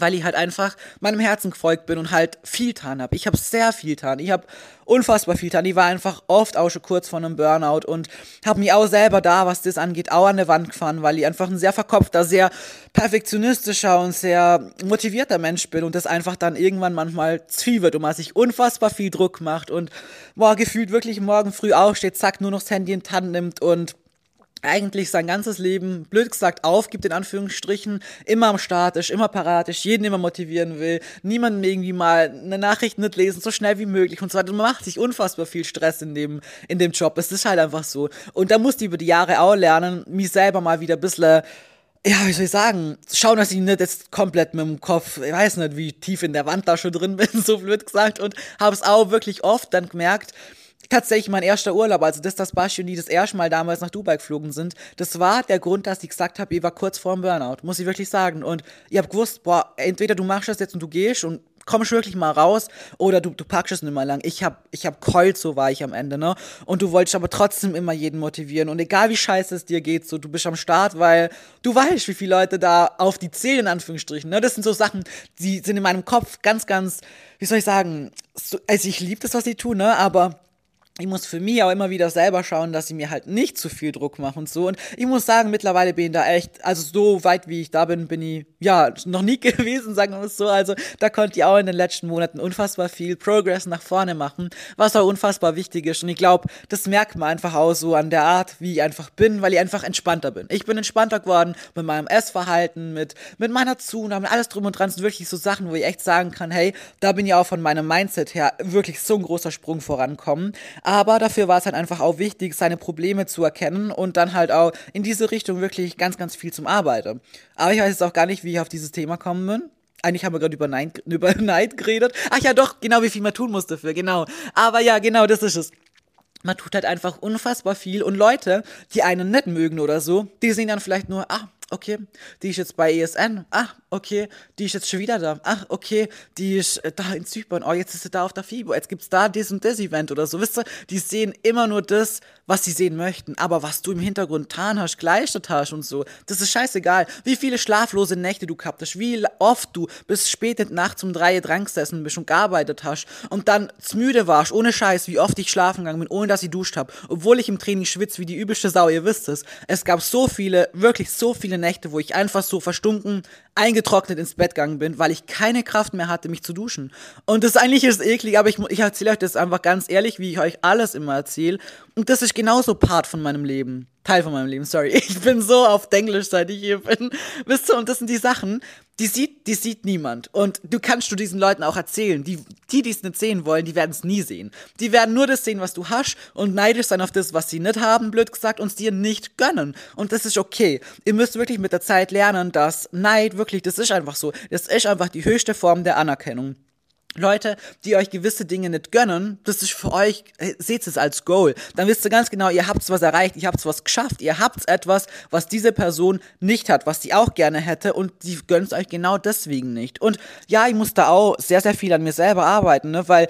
weil ich halt einfach meinem Herzen gefolgt bin und halt viel getan habe. Ich habe sehr viel getan. Ich habe unfassbar viel getan. Ich war einfach oft auch schon kurz vor einem Burnout und habe mich auch selber da, was das angeht, auch an der Wand gefahren, weil ich einfach ein sehr verkopfter, sehr perfektionistischer und sehr motivierter Mensch bin und das einfach dann irgendwann manchmal zu wird und man sich unfassbar viel Druck macht und boah, gefühlt wirklich morgen früh aufsteht, zack, nur noch das Handy in die Hand nimmt und eigentlich sein ganzes Leben, blöd gesagt, aufgibt, in Anführungsstrichen, immer am Start ist, immer parat ist, jeden immer motivieren will, niemanden irgendwie mal eine Nachricht nicht lesen, so schnell wie möglich und so weiter. Man macht sich unfassbar viel Stress in dem, in dem Job. Es ist halt einfach so. Und da musste ich über die Jahre auch lernen, mich selber mal wieder ein bisschen ja, wie soll ich sagen, schauen, dass ich nicht jetzt komplett mit dem Kopf, ich weiß nicht, wie tief in der Wand da schon drin bin, so blöd gesagt, und habe es auch wirklich oft dann gemerkt, tatsächlich mein erster Urlaub, also das, das Basti und die das erste Mal damals nach Dubai geflogen sind, das war der Grund, dass ich gesagt habe, ihr war kurz vor dem Burnout, muss ich wirklich sagen. Und ihr habt gewusst, boah, entweder du machst das jetzt und du gehst und kommst wirklich mal raus oder du, du packst es nicht mehr lang. Ich hab, ich hab keult, so war ich am Ende, ne? Und du wolltest aber trotzdem immer jeden motivieren. Und egal wie scheiße es dir geht, so, du bist am Start, weil du weißt, wie viele Leute da auf die zählen, in Anführungsstrichen, ne? Das sind so Sachen, die sind in meinem Kopf ganz, ganz, wie soll ich sagen, so, also ich liebe das, was ich tue, ne? Aber ich muss für mich auch immer wieder selber schauen, dass ich mir halt nicht zu viel Druck mache und so. Und ich muss sagen, mittlerweile bin ich da echt, also so weit wie ich da bin, bin ich ja noch nie gewesen, sagen wir es so. Also da konnte ich auch in den letzten Monaten unfassbar viel Progress nach vorne machen, was auch unfassbar wichtig ist. Und ich glaube, das merkt man einfach auch so an der Art, wie ich einfach bin, weil ich einfach entspannter bin. Ich bin entspannter geworden mit meinem Essverhalten, mit, mit meiner Zunahme, alles drum und dran. Das sind wirklich so Sachen, wo ich echt sagen kann, hey, da bin ich auch von meinem Mindset her wirklich so ein großer Sprung vorankommen. Aber dafür war es halt einfach auch wichtig, seine Probleme zu erkennen und dann halt auch in diese Richtung wirklich ganz, ganz viel zum Arbeiten. Aber ich weiß jetzt auch gar nicht, wie ich auf dieses Thema kommen bin. Eigentlich haben wir gerade über Neid, über Neid geredet. Ach ja, doch, genau, wie viel man tun muss dafür, genau. Aber ja, genau, das ist es man tut halt einfach unfassbar viel und Leute, die einen nicht mögen oder so, die sehen dann vielleicht nur, ah, okay, die ist jetzt bei ESN, ah, okay, die ist jetzt schon wieder da. Ach, okay, die ist äh, da in Zypern. Oh, jetzt ist sie da auf der FIBO. Jetzt gibt's da das und das Event oder so. Wisst ihr, die sehen immer nur das, was sie sehen möchten. Aber was du im Hintergrund getan hast, geleistet hast und so, das ist scheißegal. Wie viele schlaflose Nächte du gehabt hast, wie oft du bis spät in Nacht um drei dran gesessen bist und gearbeitet hast und dann müde warst, ohne Scheiß, wie oft ich schlafen gegangen bin, ohne dass ich duscht habe. Obwohl ich im Training schwitze wie die übelste Sau, ihr wisst es. Es gab so viele, wirklich so viele Nächte, wo ich einfach so verstunken, eingetrocknet ins Bett gegangen bin, weil ich keine Kraft mehr hatte, mich zu duschen. Und das eigentlich ist eklig, aber ich, ich erzähle euch das einfach ganz ehrlich, wie ich euch alles immer erzähle. Und das ist genauso Part von meinem Leben. Teil von meinem Leben, sorry. Ich bin so auf Englisch, seit ich hier bin. Wisst ihr, und das sind die Sachen, die sieht, die sieht niemand. Und du kannst du diesen Leuten auch erzählen. Die, die, die es nicht sehen wollen, die werden es nie sehen. Die werden nur das sehen, was du hast und neidisch sein auf das, was sie nicht haben, blöd gesagt, und es dir nicht gönnen. Und das ist okay. Ihr müsst wirklich mit der Zeit lernen, dass Neid wirklich, das ist einfach so. Das ist einfach die höchste Form der Anerkennung. Leute, die euch gewisse Dinge nicht gönnen, das ist für euch, seht es als Goal. Dann wisst ihr ganz genau, ihr habt was erreicht, ihr habt was geschafft, ihr habt etwas, was diese Person nicht hat, was sie auch gerne hätte und die gönnt euch genau deswegen nicht. Und ja, ich muss da auch sehr, sehr viel an mir selber arbeiten, ne, weil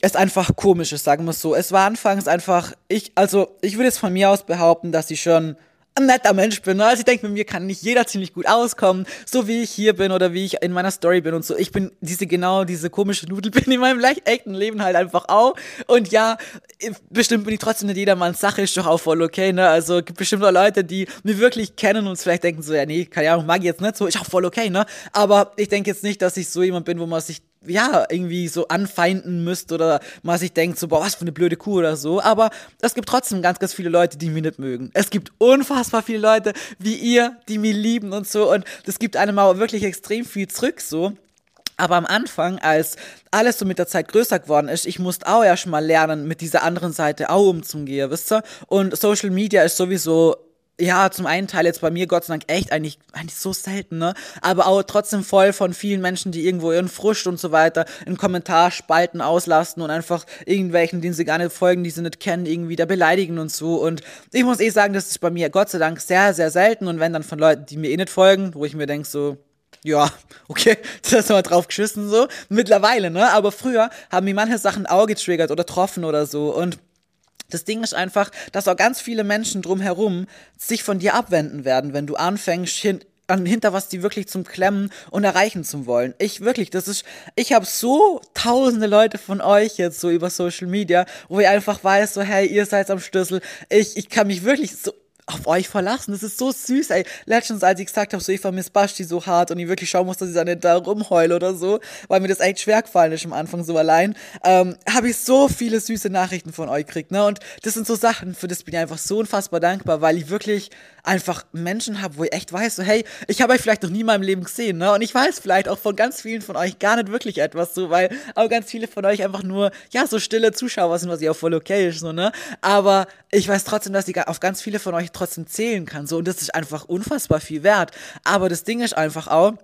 es einfach komisch ist, sagen wir es so. Es war anfangs einfach, ich, also ich würde jetzt von mir aus behaupten, dass ich schon ein netter Mensch bin. Ne? Also ich denke, mit mir kann nicht jeder ziemlich gut auskommen, so wie ich hier bin oder wie ich in meiner Story bin und so. Ich bin diese genau diese komische Nudel bin in meinem echten Leben halt einfach auch. Und ja, bestimmt bin ich trotzdem nicht jedermanns Sache, ist doch auch voll okay. Ne? Also gibt bestimmt auch Leute, die mich wirklich kennen und vielleicht denken so, ja nee, keine Ahnung, mag ich jetzt nicht so, ist auch voll okay. Ne? Aber ich denke jetzt nicht, dass ich so jemand bin, wo man sich ja, irgendwie so anfeinden müsst oder man sich denkt, so, boah, was für eine blöde Kuh oder so. Aber es gibt trotzdem ganz, ganz viele Leute, die mich nicht mögen. Es gibt unfassbar viele Leute wie ihr, die mich lieben und so. Und das gibt einem auch wirklich extrem viel zurück, so. Aber am Anfang, als alles so mit der Zeit größer geworden ist, ich musste auch erst mal lernen, mit dieser anderen Seite auch umzugehen, wisst ihr? Und Social Media ist sowieso ja, zum einen Teil jetzt bei mir Gott sei Dank echt eigentlich, eigentlich so selten, ne? Aber auch trotzdem voll von vielen Menschen, die irgendwo ihren Frust und so weiter in Kommentarspalten auslasten und einfach irgendwelchen, denen sie gar nicht folgen, die sie nicht kennen, irgendwie da beleidigen und so. Und ich muss eh sagen, das ist bei mir Gott sei Dank sehr, sehr selten. Und wenn dann von Leuten, die mir eh nicht folgen, wo ich mir denke, so, ja, okay, das ist mal drauf geschissen so. Mittlerweile, ne? Aber früher haben mir manche Sachen auch getriggert oder getroffen oder so. Und das Ding ist einfach, dass auch ganz viele Menschen drumherum sich von dir abwenden werden, wenn du anfängst, hin, hinter was die wirklich zum Klemmen und erreichen zu wollen. Ich wirklich, das ist, ich habe so tausende Leute von euch jetzt so über Social Media, wo ich einfach weiß, so hey, ihr seid am Schlüssel. Ich, ich kann mich wirklich so auf euch verlassen. Das ist so süß, ey. Letztens, als ich gesagt habe, so ich vermisse Basti so hart und ich wirklich schauen muss, dass ich da nicht da rumheule oder so, weil mir das echt schwer gefallen ist am Anfang so allein, ähm, habe ich so viele süße Nachrichten von euch gekriegt, ne? Und das sind so Sachen, für das bin ich einfach so unfassbar dankbar, weil ich wirklich einfach Menschen habe, wo ich echt weiß, so hey, ich habe euch vielleicht noch nie in meinem Leben gesehen, ne? Und ich weiß vielleicht auch von ganz vielen von euch gar nicht wirklich etwas so, weil auch ganz viele von euch einfach nur, ja, so stille Zuschauer sind, was ja auch voll okay ist, so, ne? Aber ich weiß trotzdem, dass ich auf ganz viele von euch trotzdem zählen kann. So, und das ist einfach unfassbar viel wert. Aber das Ding ist einfach auch,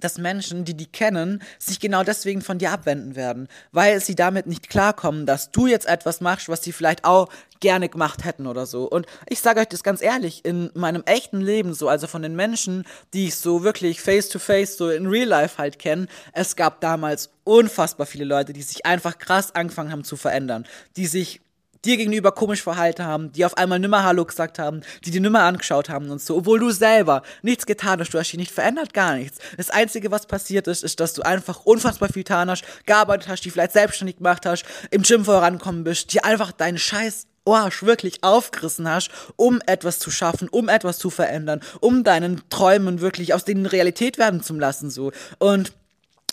dass Menschen, die die kennen, sich genau deswegen von dir abwenden werden, weil sie damit nicht klarkommen, dass du jetzt etwas machst, was sie vielleicht auch gerne gemacht hätten oder so. Und ich sage euch das ganz ehrlich, in meinem echten Leben so, also von den Menschen, die ich so wirklich face to face, so in real life halt kenne, es gab damals unfassbar viele Leute, die sich einfach krass angefangen haben zu verändern, die sich dir gegenüber komisch verhalten haben, die auf einmal nimmer Hallo gesagt haben, die die nimmer angeschaut haben und so, obwohl du selber nichts getan hast, du hast dich nicht verändert, gar nichts. Das Einzige, was passiert ist, ist, dass du einfach unfassbar viel getan hast, gearbeitet hast, die vielleicht selbstständig gemacht hast, im Gym vorankommen bist, dir einfach deinen Scheiß Arsch wirklich aufgerissen hast, um etwas zu schaffen, um etwas zu verändern, um deinen Träumen wirklich aus denen Realität werden zu lassen, so. Und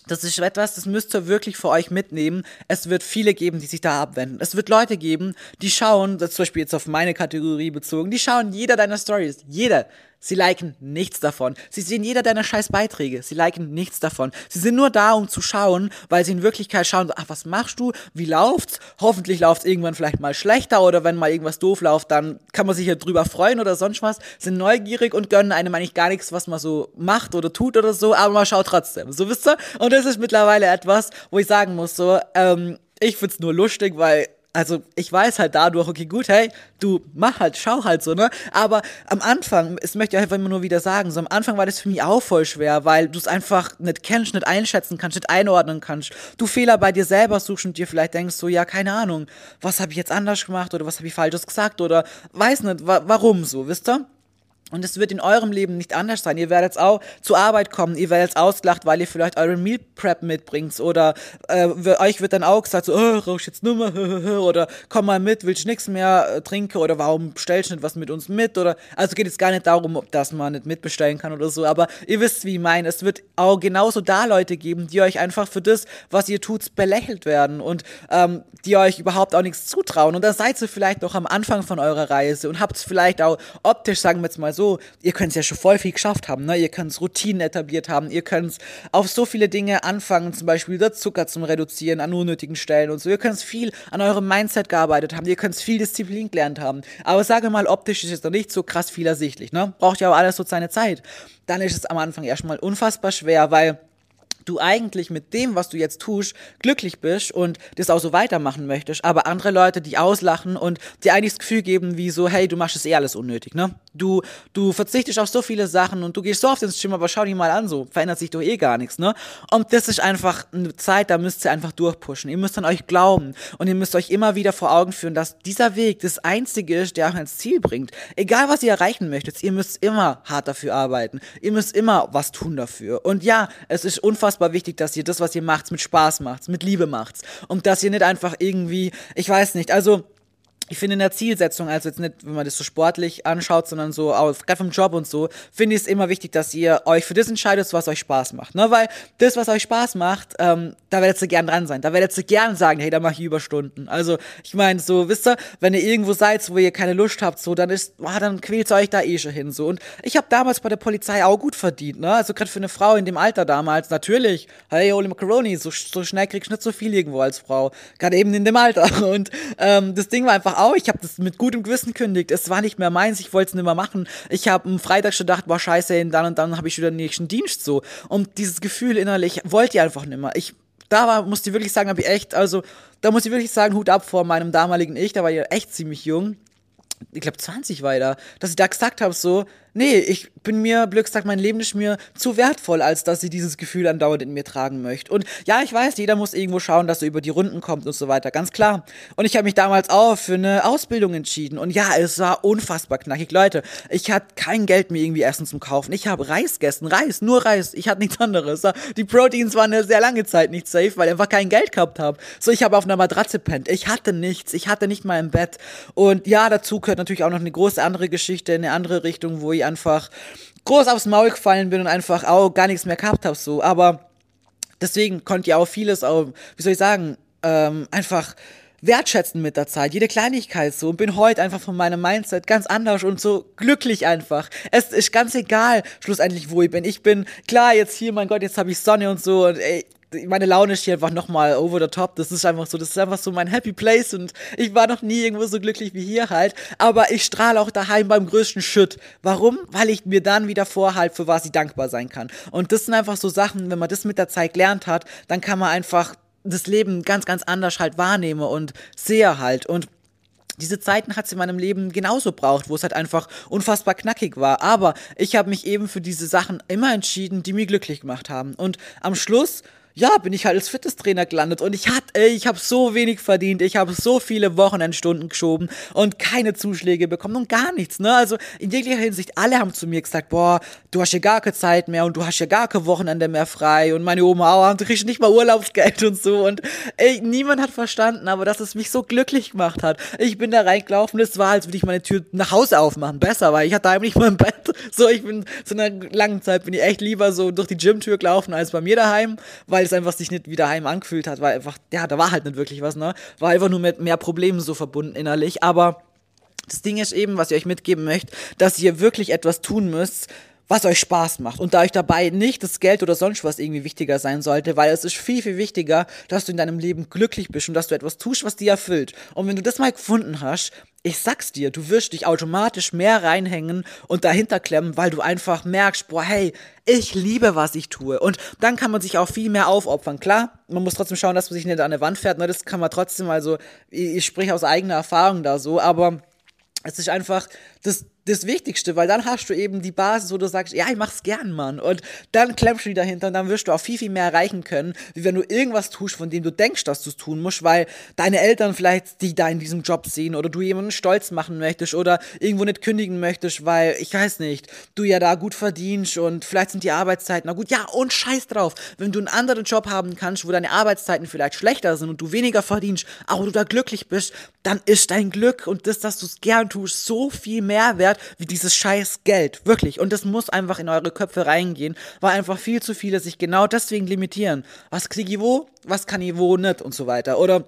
das ist etwas, das müsst ihr wirklich für euch mitnehmen. Es wird viele geben, die sich da abwenden. Es wird Leute geben, die schauen, das zum Beispiel jetzt auf meine Kategorie bezogen, die schauen jeder deiner Stories. Jeder. Sie liken nichts davon. Sie sehen jeder deiner scheiß Beiträge. Sie liken nichts davon. Sie sind nur da, um zu schauen, weil sie in Wirklichkeit schauen, ach, was machst du? Wie läuft's? Hoffentlich läuft's irgendwann vielleicht mal schlechter oder wenn mal irgendwas doof läuft, dann kann man sich ja drüber freuen oder sonst was. Sind neugierig und gönnen einem eigentlich gar nichts, was man so macht oder tut oder so, aber man schaut trotzdem. So wisst ihr? Und das ist mittlerweile etwas, wo ich sagen muss, so, ähm, ich find's nur lustig, weil also ich weiß halt dadurch, okay, gut, hey, du mach halt, schau halt so, ne? Aber am Anfang, das möchte ich einfach immer nur wieder sagen, so am Anfang war das für mich auch voll schwer, weil du es einfach nicht kennst, nicht einschätzen kannst, nicht einordnen kannst. Du Fehler bei dir selber suchst und dir vielleicht denkst so, ja, keine Ahnung, was habe ich jetzt anders gemacht oder was habe ich falsches gesagt oder weiß nicht, wa warum so, wisst ihr? Und es wird in eurem Leben nicht anders sein. Ihr werdet auch zur Arbeit kommen, ihr werdet ausgelacht, weil ihr vielleicht euren Meal Prep mitbringt. Oder äh, euch wird dann auch gesagt, so, oh, rausch jetzt nur mal, oder komm mal mit, willst nichts mehr äh, trinken oder warum stellst du nicht was mit uns mit? Oder also geht es gar nicht darum, dass man nicht mitbestellen kann oder so. Aber ihr wisst, wie ich meine. Es wird auch genauso da Leute geben, die euch einfach für das, was ihr tut, belächelt werden und ähm, die euch überhaupt auch nichts zutrauen. Und da seid ihr vielleicht noch am Anfang von eurer Reise und habt es vielleicht auch optisch, sagen wir jetzt mal so, so, ihr könnt es ja schon voll viel geschafft haben, ne? Ihr könnt Routinen etabliert haben, ihr könnt auf so viele Dinge anfangen, zum Beispiel das Zucker zum Reduzieren an unnötigen Stellen und so. Ihr könnt viel an eurem Mindset gearbeitet haben, ihr könnt viel Disziplin gelernt haben. Aber sage mal, optisch ist es noch nicht so krass viel ersichtlich, ne? Braucht ja auch alles so seine Zeit. Dann ist es am Anfang erstmal unfassbar schwer, weil du eigentlich mit dem, was du jetzt tust, glücklich bist und das auch so weitermachen möchtest, aber andere Leute die auslachen und dir eigentlich das Gefühl geben, wie so, hey, du machst es eh alles unnötig, ne? Du, du verzichtest auf so viele Sachen und du gehst so oft ins Gym, aber schau dich mal an, so verändert sich doch eh gar nichts, ne? Und das ist einfach eine Zeit, da müsst ihr einfach durchpushen. Ihr müsst an euch glauben und ihr müsst euch immer wieder vor Augen führen, dass dieser Weg das einzige ist, der euch ans Ziel bringt. Egal, was ihr erreichen möchtet, ihr müsst immer hart dafür arbeiten. Ihr müsst immer was tun dafür. Und ja, es ist unfassbar wichtig, dass ihr das, was ihr macht, mit Spaß macht, mit Liebe macht. Und dass ihr nicht einfach irgendwie, ich weiß nicht, also ich finde in der Zielsetzung, also jetzt nicht, wenn man das so sportlich anschaut, sondern so auf, gerade vom Job und so, finde ich es immer wichtig, dass ihr euch für das entscheidet, was euch Spaß macht. Ne? Weil das, was euch Spaß macht, ähm, da werdet ihr gern dran sein. Da werdet ihr gern sagen, hey, da mache ich Überstunden. Also, ich meine, so, wisst ihr, wenn ihr irgendwo seid, wo ihr keine Lust habt, so, dann ist, ah, dann quält ihr euch da eh schon hin. So. Und ich habe damals bei der Polizei auch gut verdient, ne? Also gerade für eine Frau in dem Alter damals, natürlich, hey, holy macaroni, so, so schnell kriegst du nicht so viel irgendwo als Frau. Gerade eben in dem Alter. Und ähm, das Ding war einfach auch, ich habe das mit gutem Gewissen kündigt. Es war nicht mehr meins, ich wollte es nicht mehr machen. Ich habe am Freitag schon gedacht, boah, scheiße, dann und dann habe ich wieder den nächsten Dienst so. Und dieses Gefühl innerlich wollte ich einfach nicht mehr. Ich da war, musste ich wirklich sagen, habe ich echt, also da muss ich wirklich sagen, Hut ab vor meinem damaligen Ich, da war ich echt ziemlich jung. Ich glaube 20 war ich da, dass ich da gesagt habe so, nee, ich bin mir, blöd gesagt, mein Leben ist mir zu wertvoll, als dass ich dieses Gefühl andauernd in mir tragen möchte. Und ja, ich weiß, jeder muss irgendwo schauen, dass er über die Runden kommt und so weiter, ganz klar. Und ich habe mich damals auch für eine Ausbildung entschieden. Und ja, es war unfassbar knackig. Leute, ich hatte kein Geld mehr irgendwie Essen zum Kaufen. Ich habe Reis gegessen, Reis, nur Reis. Ich hatte nichts anderes. Die Proteins waren eine sehr lange Zeit nicht safe, weil ich einfach kein Geld gehabt habe. So, ich habe auf einer Matratze pennt. Ich hatte nichts. Ich hatte nicht mal im Bett. Und ja, dazu gehört natürlich auch noch eine große andere Geschichte in eine andere Richtung, wo ich einfach groß aufs Maul gefallen bin und einfach auch gar nichts mehr gehabt habe, so. Aber deswegen konnte ich auch vieles auch, wie soll ich sagen, ähm, einfach wertschätzen mit der Zeit, jede Kleinigkeit so und bin heute einfach von meinem Mindset ganz anders und so glücklich einfach. Es ist ganz egal, schlussendlich, wo ich bin. Ich bin klar jetzt hier, mein Gott, jetzt habe ich Sonne und so und ey, meine Laune ist hier einfach nochmal over the top. Das ist einfach so, das ist einfach so mein Happy Place und ich war noch nie irgendwo so glücklich wie hier halt. Aber ich strahle auch daheim beim größten Shit. Warum? Weil ich mir dann wieder vorhalte, für was ich dankbar sein kann. Und das sind einfach so Sachen, wenn man das mit der Zeit gelernt hat, dann kann man einfach das Leben ganz, ganz anders halt wahrnehmen und sehe halt. Und diese Zeiten hat es in meinem Leben genauso braucht, wo es halt einfach unfassbar knackig war. Aber ich habe mich eben für diese Sachen immer entschieden, die mir glücklich gemacht haben. Und am Schluss ja, bin ich halt als Fitnesstrainer gelandet und ich hatte, ey, ich habe so wenig verdient, ich habe so viele Wochenendstunden geschoben und keine Zuschläge bekommen und gar nichts, ne? Also in jeglicher Hinsicht, alle haben zu mir gesagt, boah, du hast ja gar keine Zeit mehr und du hast ja gar kein Wochenende mehr frei und meine Oma, oh, du kriegst nicht mal Urlaubsgeld und so und ey, niemand hat verstanden, aber dass es mich so glücklich gemacht hat. Ich bin da reingelaufen, es war, als würde ich meine Tür nach Hause aufmachen, besser, weil ich hatte eigentlich im Bett, so ich bin zu einer langen Zeit bin ich echt lieber so durch die Gymtür gelaufen als bei mir daheim, weil weil es einfach sich nicht wieder heim angefühlt hat, weil einfach, ja, da war halt nicht wirklich was, ne? War einfach nur mit mehr Problemen so verbunden innerlich. Aber das Ding ist eben, was ich euch mitgeben möchte, dass ihr wirklich etwas tun müsst, was euch Spaß macht und da euch dabei nicht das Geld oder sonst was irgendwie wichtiger sein sollte, weil es ist viel, viel wichtiger, dass du in deinem Leben glücklich bist und dass du etwas tust, was dir erfüllt. Und wenn du das mal gefunden hast, ich sag's dir, du wirst dich automatisch mehr reinhängen und dahinter klemmen, weil du einfach merkst, boah, hey, ich liebe, was ich tue. Und dann kann man sich auch viel mehr aufopfern. Klar, man muss trotzdem schauen, dass man sich nicht an der Wand fährt, ne? das kann man trotzdem, also, ich, ich spreche aus eigener Erfahrung da so, aber es ist einfach, das, das Wichtigste, weil dann hast du eben die Basis, wo du sagst, ja, ich mach's gern, Mann. Und dann klemmst du die dahinter und dann wirst du auch viel, viel mehr erreichen können, wie wenn du irgendwas tust, von dem du denkst, dass du es tun musst, weil deine Eltern vielleicht dich da in diesem Job sehen oder du jemanden stolz machen möchtest oder irgendwo nicht kündigen möchtest, weil, ich weiß nicht, du ja da gut verdienst und vielleicht sind die Arbeitszeiten, na gut, ja, und scheiß drauf. Wenn du einen anderen Job haben kannst, wo deine Arbeitszeiten vielleicht schlechter sind und du weniger verdienst, aber du da glücklich bist, dann ist dein Glück und das, dass du es gern tust, so viel mehr wert, wie dieses scheiß Geld. Wirklich. Und das muss einfach in eure Köpfe reingehen, weil einfach viel zu viele sich genau deswegen limitieren. Was kriege ich wo? Was kann ich wo nicht? Und so weiter. Oder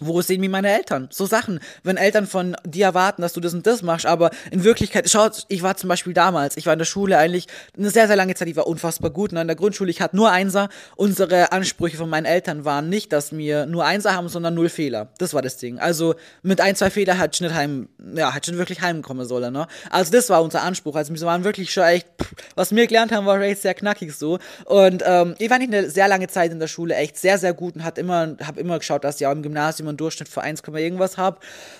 wo sehen mich meine Eltern? So Sachen. Wenn Eltern von dir erwarten, dass du das und das machst, aber in Wirklichkeit, schaut, ich war zum Beispiel damals, ich war in der Schule eigentlich eine sehr, sehr lange Zeit, ich war unfassbar gut. Ne? In der Grundschule, ich hatte nur Einser. Unsere Ansprüche von meinen Eltern waren nicht, dass wir nur Einser haben, sondern null Fehler. Das war das Ding. Also mit ein, zwei Fehler hat ich nicht heim, ja, hat schon wirklich heimkommen sollen, ne? Also das war unser Anspruch. Also wir waren wirklich schon echt, was wir gelernt haben, war echt sehr knackig so. Und ähm, ich war nicht eine sehr lange Zeit in der Schule echt sehr, sehr gut und hat immer, habe immer geschaut, dass ich auch im Gymnasium einen Durchschnitt für 1, irgendwas habe.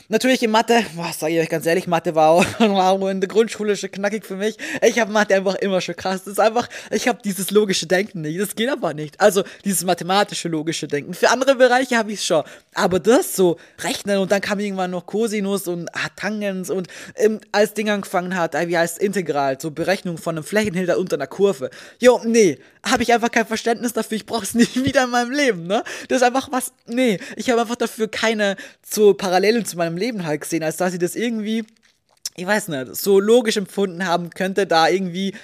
Natürlich in Mathe, was sage ich euch ganz ehrlich, Mathe war auch, in der Grundschule schon knackig für mich. Ich habe Mathe einfach immer schon krass. Das ist einfach, ich habe dieses logische Denken nicht. Das geht aber nicht. Also dieses mathematische logische Denken. Für andere Bereiche habe ich es schon. Aber das so rechnen und dann kam irgendwann noch Cosinus und ah, Tangens und ähm, als Ding angefangen hat, wie heißt Integral, so Berechnung von einem Flächenhilder unter einer Kurve. Jo, nee, habe ich einfach kein Verständnis dafür. Ich brauche es nicht wieder in meinem Leben, ne? Das ist einfach was, nee, ich habe einfach dafür keine so Parallelen zu meinem Leben halt gesehen, als dass ich das irgendwie ich weiß nicht, so logisch empfunden haben könnte, da irgendwie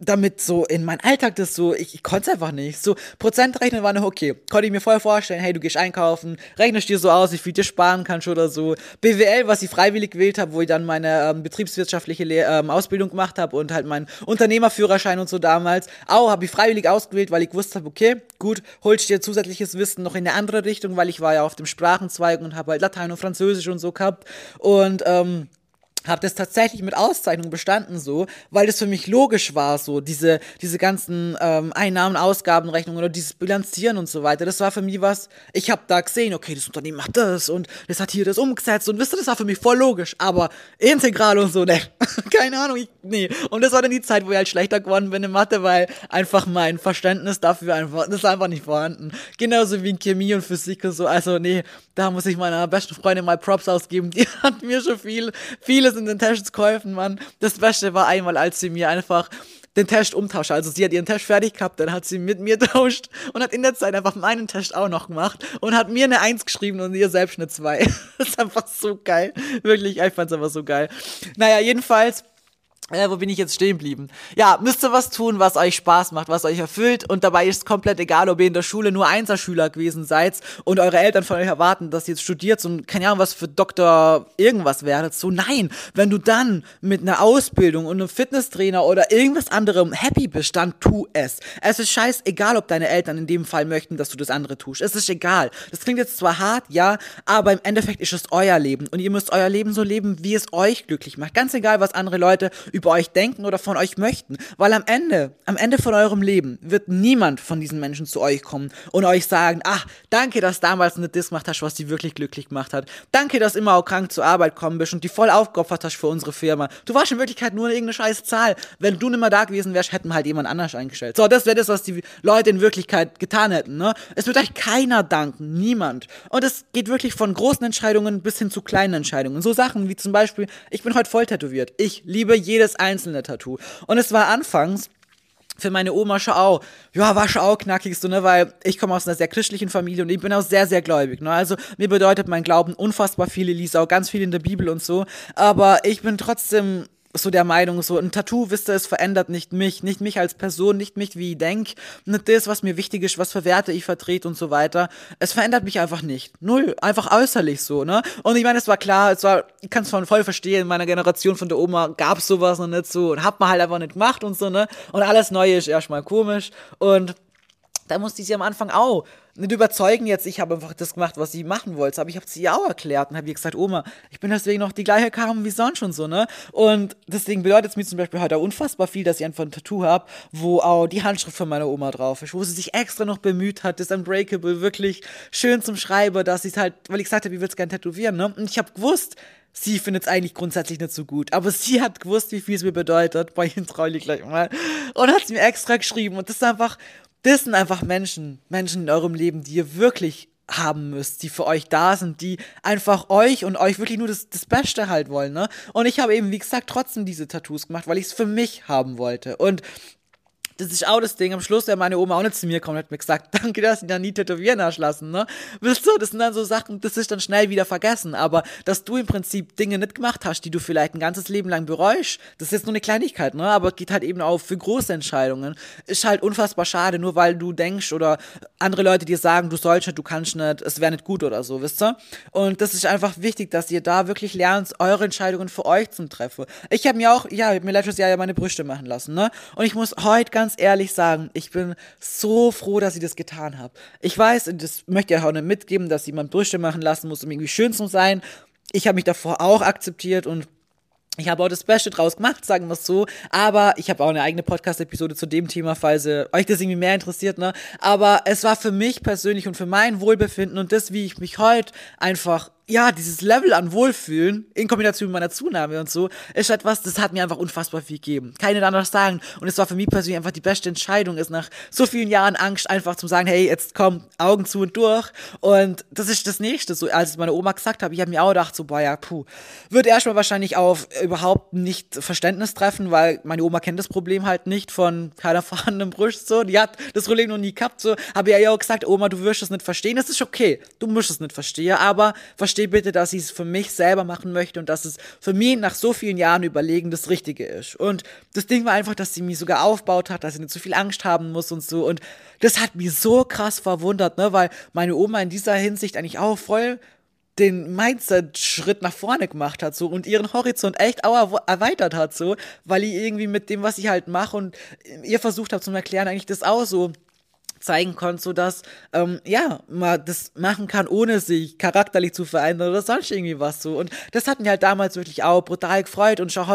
damit so in meinen Alltag das so, ich, ich konnte es einfach nicht. So, Prozentrechnen war noch okay. Konnte ich mir vorher vorstellen, hey, du gehst einkaufen, rechnest dir so aus, wie viel dir sparen kannst oder so. BWL, was ich freiwillig gewählt habe, wo ich dann meine ähm, betriebswirtschaftliche Le ähm, Ausbildung gemacht habe und halt meinen Unternehmerführerschein und so damals. Auch habe ich freiwillig ausgewählt, weil ich gewusst habe, okay, gut, holst dir zusätzliches Wissen noch in eine andere Richtung, weil ich war ja auf dem Sprachenzweig und habe halt Latein und Französisch und so gehabt. Und ähm, habe das tatsächlich mit Auszeichnung bestanden so, weil das für mich logisch war so diese diese ganzen ähm, Einnahmen, Ausgabenrechnungen oder dieses Bilanzieren und so weiter. Das war für mich was. Ich habe da gesehen, okay, das Unternehmen macht das und das hat hier das umgesetzt und wisst ihr, das war für mich voll logisch. Aber integral und so, ne, keine Ahnung, ich, nee. Und das war dann die Zeit, wo ich halt schlechter geworden bin in Mathe, weil einfach mein Verständnis dafür einfach, das ist einfach nicht vorhanden. Genauso wie in Chemie und Physik und so. Also nee, da muss ich meiner besten Freundin mal Props ausgeben. Die hat mir schon viel, vieles in den Tests geholfen, Mann. Das Beste war einmal, als sie mir einfach den Test umtauscht. Also sie hat ihren Test fertig gehabt, dann hat sie mit mir tauscht und hat in der Zeit einfach meinen Test auch noch gemacht und hat mir eine Eins geschrieben und ihr selbst eine Zwei. das ist einfach so geil. Wirklich, ich fand's einfach so geil. Naja, jedenfalls äh, wo bin ich jetzt stehen geblieben? Ja, müsst ihr was tun, was euch Spaß macht, was euch erfüllt und dabei ist es komplett egal, ob ihr in der Schule nur Einserschüler gewesen seid und eure Eltern von euch erwarten, dass ihr jetzt studiert und keine Ahnung, was für Doktor irgendwas werdet. So, nein, wenn du dann mit einer Ausbildung und einem Fitnesstrainer oder irgendwas anderem happy bist, dann tu es. Es ist scheißegal, ob deine Eltern in dem Fall möchten, dass du das andere tust. Es ist egal. Das klingt jetzt zwar hart, ja, aber im Endeffekt ist es euer Leben und ihr müsst euer Leben so leben, wie es euch glücklich macht. Ganz egal, was andere Leute über euch denken oder von euch möchten. Weil am Ende, am Ende von eurem Leben wird niemand von diesen Menschen zu euch kommen und euch sagen, ach, danke, dass damals nicht das gemacht hast, was die wirklich glücklich gemacht hat. Danke, dass immer auch krank zur Arbeit kommen bist und die voll aufgeopfert hast für unsere Firma. Du warst in Wirklichkeit nur irgendeine scheiß Zahl. Wenn du nicht mehr da gewesen wärst, hätten halt jemand anders eingestellt. So, das wäre das, was die Leute in Wirklichkeit getan hätten, ne? Es wird euch keiner danken. Niemand. Und es geht wirklich von großen Entscheidungen bis hin zu kleinen Entscheidungen. So Sachen wie zum Beispiel, ich bin heute voll tätowiert. Ich liebe jedes jedes einzelne Tattoo. Und es war anfangs für meine Oma schon auch, ja, war schon auch knackig so, ne, weil ich komme aus einer sehr christlichen Familie und ich bin auch sehr, sehr gläubig, ne, also mir bedeutet mein Glauben unfassbar viel, ich lese auch ganz viel in der Bibel und so, aber ich bin trotzdem so der Meinung, so ein Tattoo, wisst ihr, es verändert nicht mich, nicht mich als Person, nicht mich, wie ich denke, nicht das, was mir wichtig ist, was für Werte ich vertrete und so weiter. Es verändert mich einfach nicht. Null. Einfach äußerlich so, ne? Und ich meine, es war klar, es war, ich kann es voll verstehen, in meiner Generation von der Oma gab es sowas noch nicht so und hat man halt einfach nicht gemacht und so, ne? Und alles Neue ist erstmal komisch und da musste ich sie am Anfang auch nicht überzeugen jetzt, ich habe einfach das gemacht, was sie machen wollte, aber ich habe sie auch erklärt und habe ihr gesagt, Oma, ich bin deswegen noch die gleiche Kamen wie sonst schon so, ne? Und deswegen bedeutet es mir zum Beispiel heute auch unfassbar viel, dass ich einfach ein Tattoo habe, wo auch die Handschrift von meiner Oma drauf ist, wo sie sich extra noch bemüht hat, das Unbreakable wirklich schön zum Schreiben, dass ich halt, weil ich gesagt habe, ich will es gerne tätowieren, ne? Und ich habe gewusst, sie findet es eigentlich grundsätzlich nicht so gut. Aber sie hat gewusst, wie viel es mir bedeutet. Bei ihnen traue ich gleich mal. Und hat es mir extra geschrieben. Und das ist einfach, das sind einfach Menschen, Menschen in eurem Leben, die ihr wirklich haben müsst, die für euch da sind, die einfach euch und euch wirklich nur das, das Beste halt wollen, ne? Und ich habe eben, wie gesagt, trotzdem diese Tattoos gemacht, weil ich es für mich haben wollte. Und das ist auch das Ding. Am Schluss wäre meine Oma auch nicht zu mir und hat mir gesagt, danke, dass sie da nie tätowieren hast lassen, ne? Wisst du, das sind dann so Sachen, das ist dann schnell wieder vergessen. Aber dass du im Prinzip Dinge nicht gemacht hast, die du vielleicht ein ganzes Leben lang bereust, das ist jetzt nur eine Kleinigkeit, ne? Aber geht halt eben auch für große Entscheidungen. Ist halt unfassbar schade, nur weil du denkst oder andere Leute dir sagen, du sollst nicht, du kannst nicht, es wäre nicht gut oder so, wisst ihr? Und das ist einfach wichtig, dass ihr da wirklich lernt, eure Entscheidungen für euch zu treffen. Ich habe mir auch, ja, mir letztes Jahr ja meine Brüste machen lassen, ne? Und ich muss heute ganz ganz ehrlich sagen, ich bin so froh, dass ich das getan habe. Ich weiß, das möchte ich auch nicht mitgeben, dass jemand Brüste machen lassen muss, um irgendwie schön zu sein. Ich habe mich davor auch akzeptiert und ich habe auch das Beste draus gemacht, sagen wir es so. Aber ich habe auch eine eigene Podcast-Episode zu dem Thema, falls euch das irgendwie mehr interessiert, ne? Aber es war für mich persönlich und für mein Wohlbefinden und das, wie ich mich heute einfach ja, dieses Level an Wohlfühlen in Kombination mit meiner Zunahme und so, ist etwas, das hat mir einfach unfassbar viel gegeben. Keine anders sagen. Und es war für mich persönlich einfach die beste Entscheidung, ist nach so vielen Jahren Angst einfach zu sagen, hey, jetzt komm, Augen zu und durch. Und das ist das Nächste. So, als ich meine Oma gesagt habe, ich habe mir auch gedacht, so, boah, ja, puh, wird erstmal wahrscheinlich auf überhaupt nicht Verständnis treffen, weil meine Oma kennt das Problem halt nicht von keiner vorhandenen Brust, so. Die hat das Problem noch nie gehabt, so. Habe ja auch gesagt, Oma, du wirst es nicht verstehen. Das ist okay. Du musst es nicht verstehen, aber versteh verstehe bitte, dass ich es für mich selber machen möchte und dass es für mich nach so vielen Jahren Überlegen das Richtige ist. Und das Ding war einfach, dass sie mich sogar aufgebaut hat, dass sie nicht so viel Angst haben muss und so. Und das hat mich so krass verwundert, ne, weil meine Oma in dieser Hinsicht eigentlich auch voll den Mindset-Schritt nach vorne gemacht hat so und ihren Horizont echt auch erweitert hat so, weil ich irgendwie mit dem, was ich halt mache und ihr versucht habe zu erklären, eigentlich das auch so zeigen konnte, so dass ähm, ja man das machen kann, ohne sich charakterlich zu verändern oder sonst irgendwie was so. Und das hat mich halt damals wirklich auch brutal gefreut. Und schon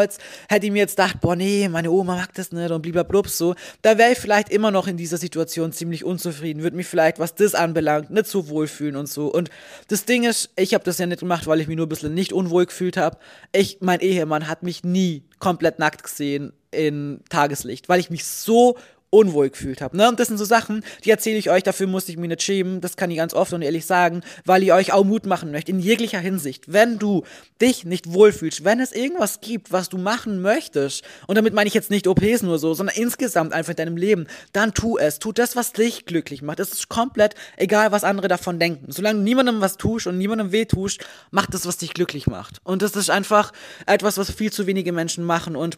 hätte mir jetzt gedacht, boah nee, meine Oma mag das nicht und blub so. Da wäre ich vielleicht immer noch in dieser Situation ziemlich unzufrieden, würde mich vielleicht, was das anbelangt, nicht so wohlfühlen und so. Und das Ding ist, ich habe das ja nicht gemacht, weil ich mich nur ein bisschen nicht unwohl gefühlt habe. Ich, mein Ehemann hat mich nie komplett nackt gesehen in Tageslicht, weil ich mich so unwohl gefühlt habe. Ne? Und das sind so Sachen, die erzähle ich euch, dafür musste ich mich nicht schämen. Das kann ich ganz oft und ehrlich sagen, weil ich euch auch Mut machen möchte, in jeglicher Hinsicht. Wenn du dich nicht wohlfühlst, wenn es irgendwas gibt, was du machen möchtest, und damit meine ich jetzt nicht OPs nur so, sondern insgesamt einfach in deinem Leben, dann tu es. Tu das, was dich glücklich macht. Es ist komplett egal, was andere davon denken. Solange du niemandem was tust und niemandem weh tust, mach das, was dich glücklich macht. Und das ist einfach etwas, was viel zu wenige Menschen machen und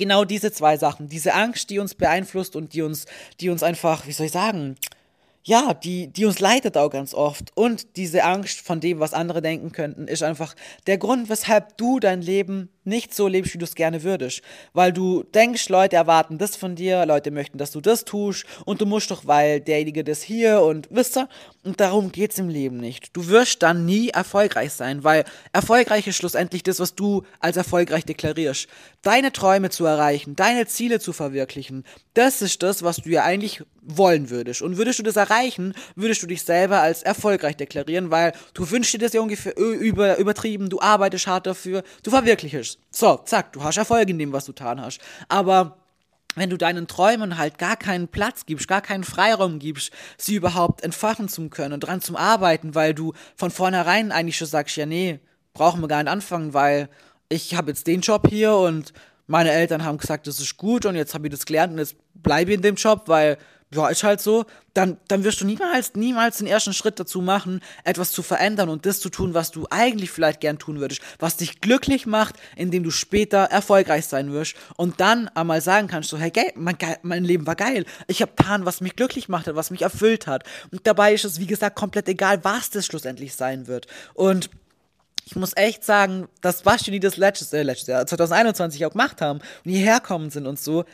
genau diese zwei Sachen. Diese Angst, die uns beeinflusst und die uns, die uns einfach, wie soll ich sagen, ja, die, die uns leitet auch ganz oft. Und diese Angst von dem, was andere denken könnten, ist einfach der Grund, weshalb du dein Leben nicht so lebst, wie du es gerne würdest. Weil du denkst, Leute erwarten das von dir, Leute möchten, dass du das tust und du musst doch, weil derjenige das hier und wisst ihr, und darum geht's im Leben nicht. Du wirst dann nie erfolgreich sein, weil erfolgreich ist schlussendlich das, was du als erfolgreich deklarierst. Deine Träume zu erreichen, deine Ziele zu verwirklichen, das ist das, was du ja eigentlich wollen würdest. Und würdest du das erreichen, würdest du dich selber als erfolgreich deklarieren, weil du wünschst dir das ja ungefähr über, übertrieben, du arbeitest hart dafür, du verwirklichst. So, zack, du hast Erfolg in dem, was du getan hast. Aber wenn du deinen Träumen halt gar keinen Platz gibst, gar keinen Freiraum gibst, sie überhaupt entfachen zu können und dran zu arbeiten, weil du von vornherein eigentlich schon sagst, ja nee, brauchen wir gar nicht anfangen, weil ich habe jetzt den Job hier und meine Eltern haben gesagt, das ist gut und jetzt habe ich das gelernt und jetzt bleibe ich in dem Job, weil ja, ist halt so, dann, dann wirst du niemals, niemals den ersten Schritt dazu machen, etwas zu verändern und das zu tun, was du eigentlich vielleicht gern tun würdest, was dich glücklich macht, indem du später erfolgreich sein wirst und dann einmal sagen kannst, so, hey, geil, mein, mein Leben war geil, ich habe getan, was mich glücklich macht hat, was mich erfüllt hat. Und dabei ist es, wie gesagt, komplett egal, was das schlussendlich sein wird. Und ich muss echt sagen, das, was die das letztes, äh, letztes Jahr, 2021 auch gemacht haben und hierher kommen sind und so,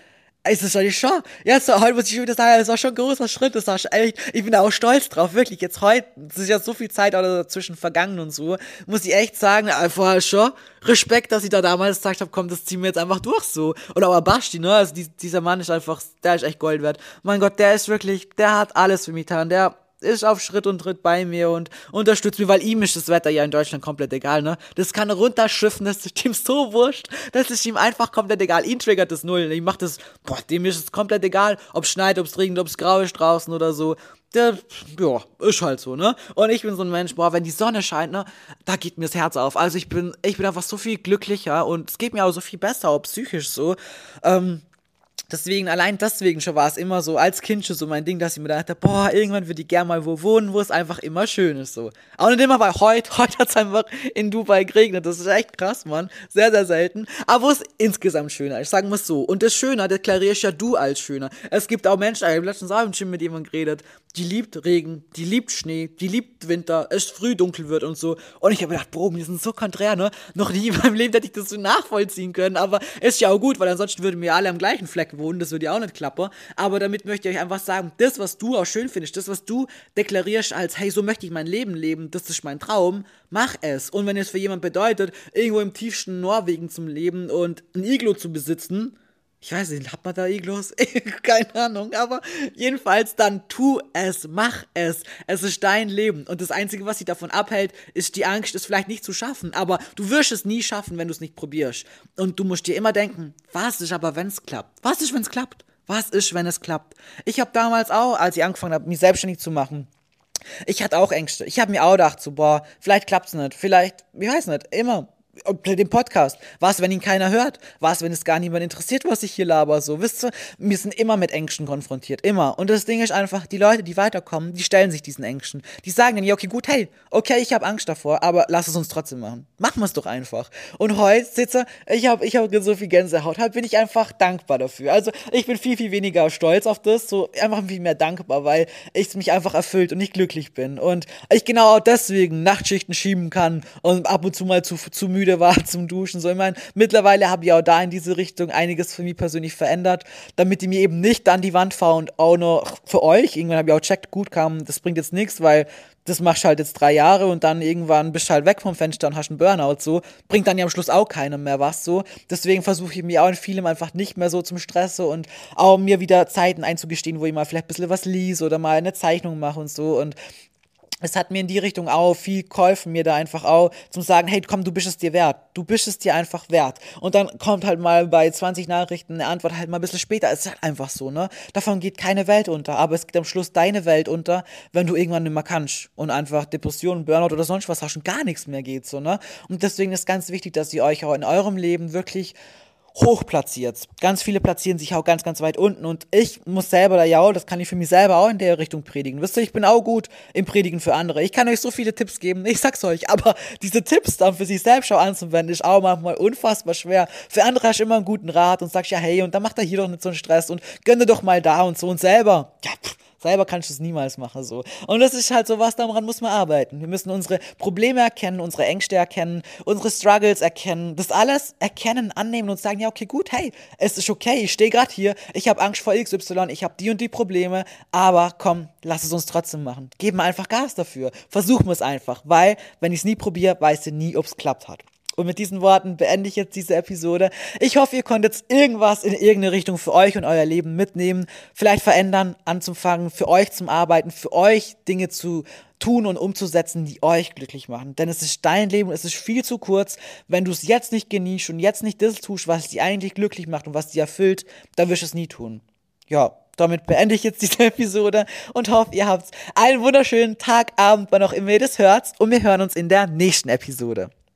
ist es eigentlich schon, jetzt heute muss ich schon wieder sagen, das war schon ein großer Schritt, das war schon ich bin da auch stolz drauf, wirklich, jetzt heute, es ist ja so viel Zeit dazwischen vergangen und so, muss ich echt sagen, einfach schon Respekt, dass ich da damals gesagt habe, komm, das ziehen wir jetzt einfach durch so. Und auch Basti, ne, also die, dieser Mann ist einfach, der ist echt Gold wert. Mein Gott, der ist wirklich, der hat alles für mich getan, der ist auf Schritt und Tritt bei mir und unterstützt mich, weil ihm ist das Wetter ja in Deutschland komplett egal, ne? Das kann runterschiffen, das ist ihm so wurscht, das ist ihm einfach komplett egal. Ihn triggert das null. Ich mach das, boah, dem ist es komplett egal, ob es schneit, ob es regnet, ob es grau ist draußen oder so. Der, ja, ist halt so, ne? Und ich bin so ein Mensch, boah, wenn die Sonne scheint, ne, da geht mir das Herz auf. Also ich bin, ich bin einfach so viel glücklicher und es geht mir auch so viel besser, auch psychisch so. Ähm, Deswegen, allein deswegen schon war es immer so, als Kind schon so mein Ding, dass ich mir dachte, boah, irgendwann würde ich gerne mal wo wohnen, wo es einfach immer schön ist, so. Auch nicht immer, weil heute, heute hat es einfach in Dubai geregnet, das ist echt krass, Mann. Sehr, sehr selten. Aber wo es insgesamt schöner ist, sagen wir es so. Und das Schöner deklarierst ja du als schöner. Es gibt auch Menschen, ich habe letztens im Gym mit jemandem geredet, die liebt Regen, die liebt Schnee, die liebt Winter, es früh dunkel wird und so. Und ich habe gedacht, Bro, wir sind so konträr, ne? Noch nie in meinem Leben hätte ich das so nachvollziehen können, aber ist ja auch gut, weil ansonsten würden wir alle am gleichen Fleck wohnen, das würde ja auch nicht klappen. Aber damit möchte ich euch einfach sagen, das, was du auch schön findest, das, was du deklarierst als, hey, so möchte ich mein Leben leben, das ist mein Traum, mach es. Und wenn es für jemand bedeutet, irgendwo im tiefsten Norwegen zum Leben und ein Iglo zu besitzen, ich weiß nicht, hat man da Iglos? Keine Ahnung, aber jedenfalls dann tu es, mach es. Es ist dein Leben und das Einzige, was dich davon abhält, ist die Angst, es vielleicht nicht zu schaffen. Aber du wirst es nie schaffen, wenn du es nicht probierst. Und du musst dir immer denken, was ist aber, wenn es klappt? Was ist, wenn es klappt? Was ist, wenn es klappt? Ich habe damals auch, als ich angefangen habe, mich selbstständig zu machen, ich hatte auch Ängste. Ich habe mir auch gedacht, so, boah, vielleicht klappt es nicht. Vielleicht, ich weiß nicht, immer den Podcast. Was, wenn ihn keiner hört? Was, wenn es gar niemand interessiert, was ich hier laber? So, wisst ihr, wir sind immer mit Ängsten konfrontiert. Immer. Und das Ding ist einfach, die Leute, die weiterkommen, die stellen sich diesen Ängsten. Die sagen dann, ja, okay, gut, hey, okay, ich habe Angst davor, aber lass es uns trotzdem machen. Machen wir es doch einfach. Und heute sitze, ich habe ich hab so viel Gänsehaut. Halt bin ich einfach dankbar dafür. Also, ich bin viel, viel weniger stolz auf das, so einfach viel mehr dankbar, weil es mich einfach erfüllt und ich glücklich bin. Und ich genau deswegen Nachtschichten schieben kann und ab und zu mal zu, zu müde müde war zum Duschen. So, ich meine, mittlerweile habe ich auch da in diese Richtung einiges für mich persönlich verändert, damit die mir eben nicht an die Wand fahren und auch noch für euch. Irgendwann habe ich auch checkt, gut kam, das bringt jetzt nichts, weil das machst du halt jetzt drei Jahre und dann irgendwann bist du halt weg vom Fenster und hast einen Burnout so. Bringt dann ja am Schluss auch keinem mehr was so. Deswegen versuche ich mir auch in vielem einfach nicht mehr so zum Stress und auch mir wieder Zeiten einzugestehen, wo ich mal vielleicht ein bisschen was lies oder mal eine Zeichnung mache und so. Und es hat mir in die Richtung auch viel geholfen, mir da einfach auch zum sagen, hey, komm, du bist es dir wert. Du bist es dir einfach wert. Und dann kommt halt mal bei 20 Nachrichten eine Antwort halt mal ein bisschen später. Es ist halt einfach so, ne? Davon geht keine Welt unter. Aber es geht am Schluss deine Welt unter, wenn du irgendwann nicht mehr kannst und einfach Depressionen, Burnout oder sonst was hast und gar nichts mehr geht, so, ne? Und deswegen ist ganz wichtig, dass ihr euch auch in eurem Leben wirklich hoch platziert. Ganz viele platzieren sich auch ganz, ganz weit unten. Und ich muss selber da ja, das kann ich für mich selber auch in der Richtung predigen. Wisst ihr, ich bin auch gut im Predigen für andere. Ich kann euch so viele Tipps geben, ich sag's euch, aber diese Tipps dann für sich selbst auch anzuwenden, ist auch manchmal unfassbar schwer. Für andere hast du immer einen guten Rat und sagst ja, hey, und dann macht er hier doch nicht so einen Stress und gönne doch mal da und so und selber. Ja, pff Selber kannst du es niemals machen so. Und das ist halt so was, daran muss man arbeiten. Wir müssen unsere Probleme erkennen, unsere Ängste erkennen, unsere Struggles erkennen, das alles erkennen, annehmen und sagen, ja, okay, gut, hey, es ist okay, ich stehe gerade hier, ich habe Angst vor XY, ich habe die und die Probleme, aber komm, lass es uns trotzdem machen. Geben einfach Gas dafür. Versuchen wir es einfach, weil, wenn ich es nie probiere, weiß ich nie, ob es klappt hat. Und mit diesen Worten beende ich jetzt diese Episode. Ich hoffe, ihr konntet irgendwas in irgendeine Richtung für euch und euer Leben mitnehmen, vielleicht verändern, anzufangen, für euch zum Arbeiten, für euch Dinge zu tun und umzusetzen, die euch glücklich machen. Denn es ist dein Leben, es ist viel zu kurz. Wenn du es jetzt nicht genießt und jetzt nicht das tust, was dich eigentlich glücklich macht und was dich erfüllt, dann wirst du es nie tun. Ja, damit beende ich jetzt diese Episode und hoffe, ihr habt einen wunderschönen Tag, Abend, wann auch immer ihr das hört. Und wir hören uns in der nächsten Episode.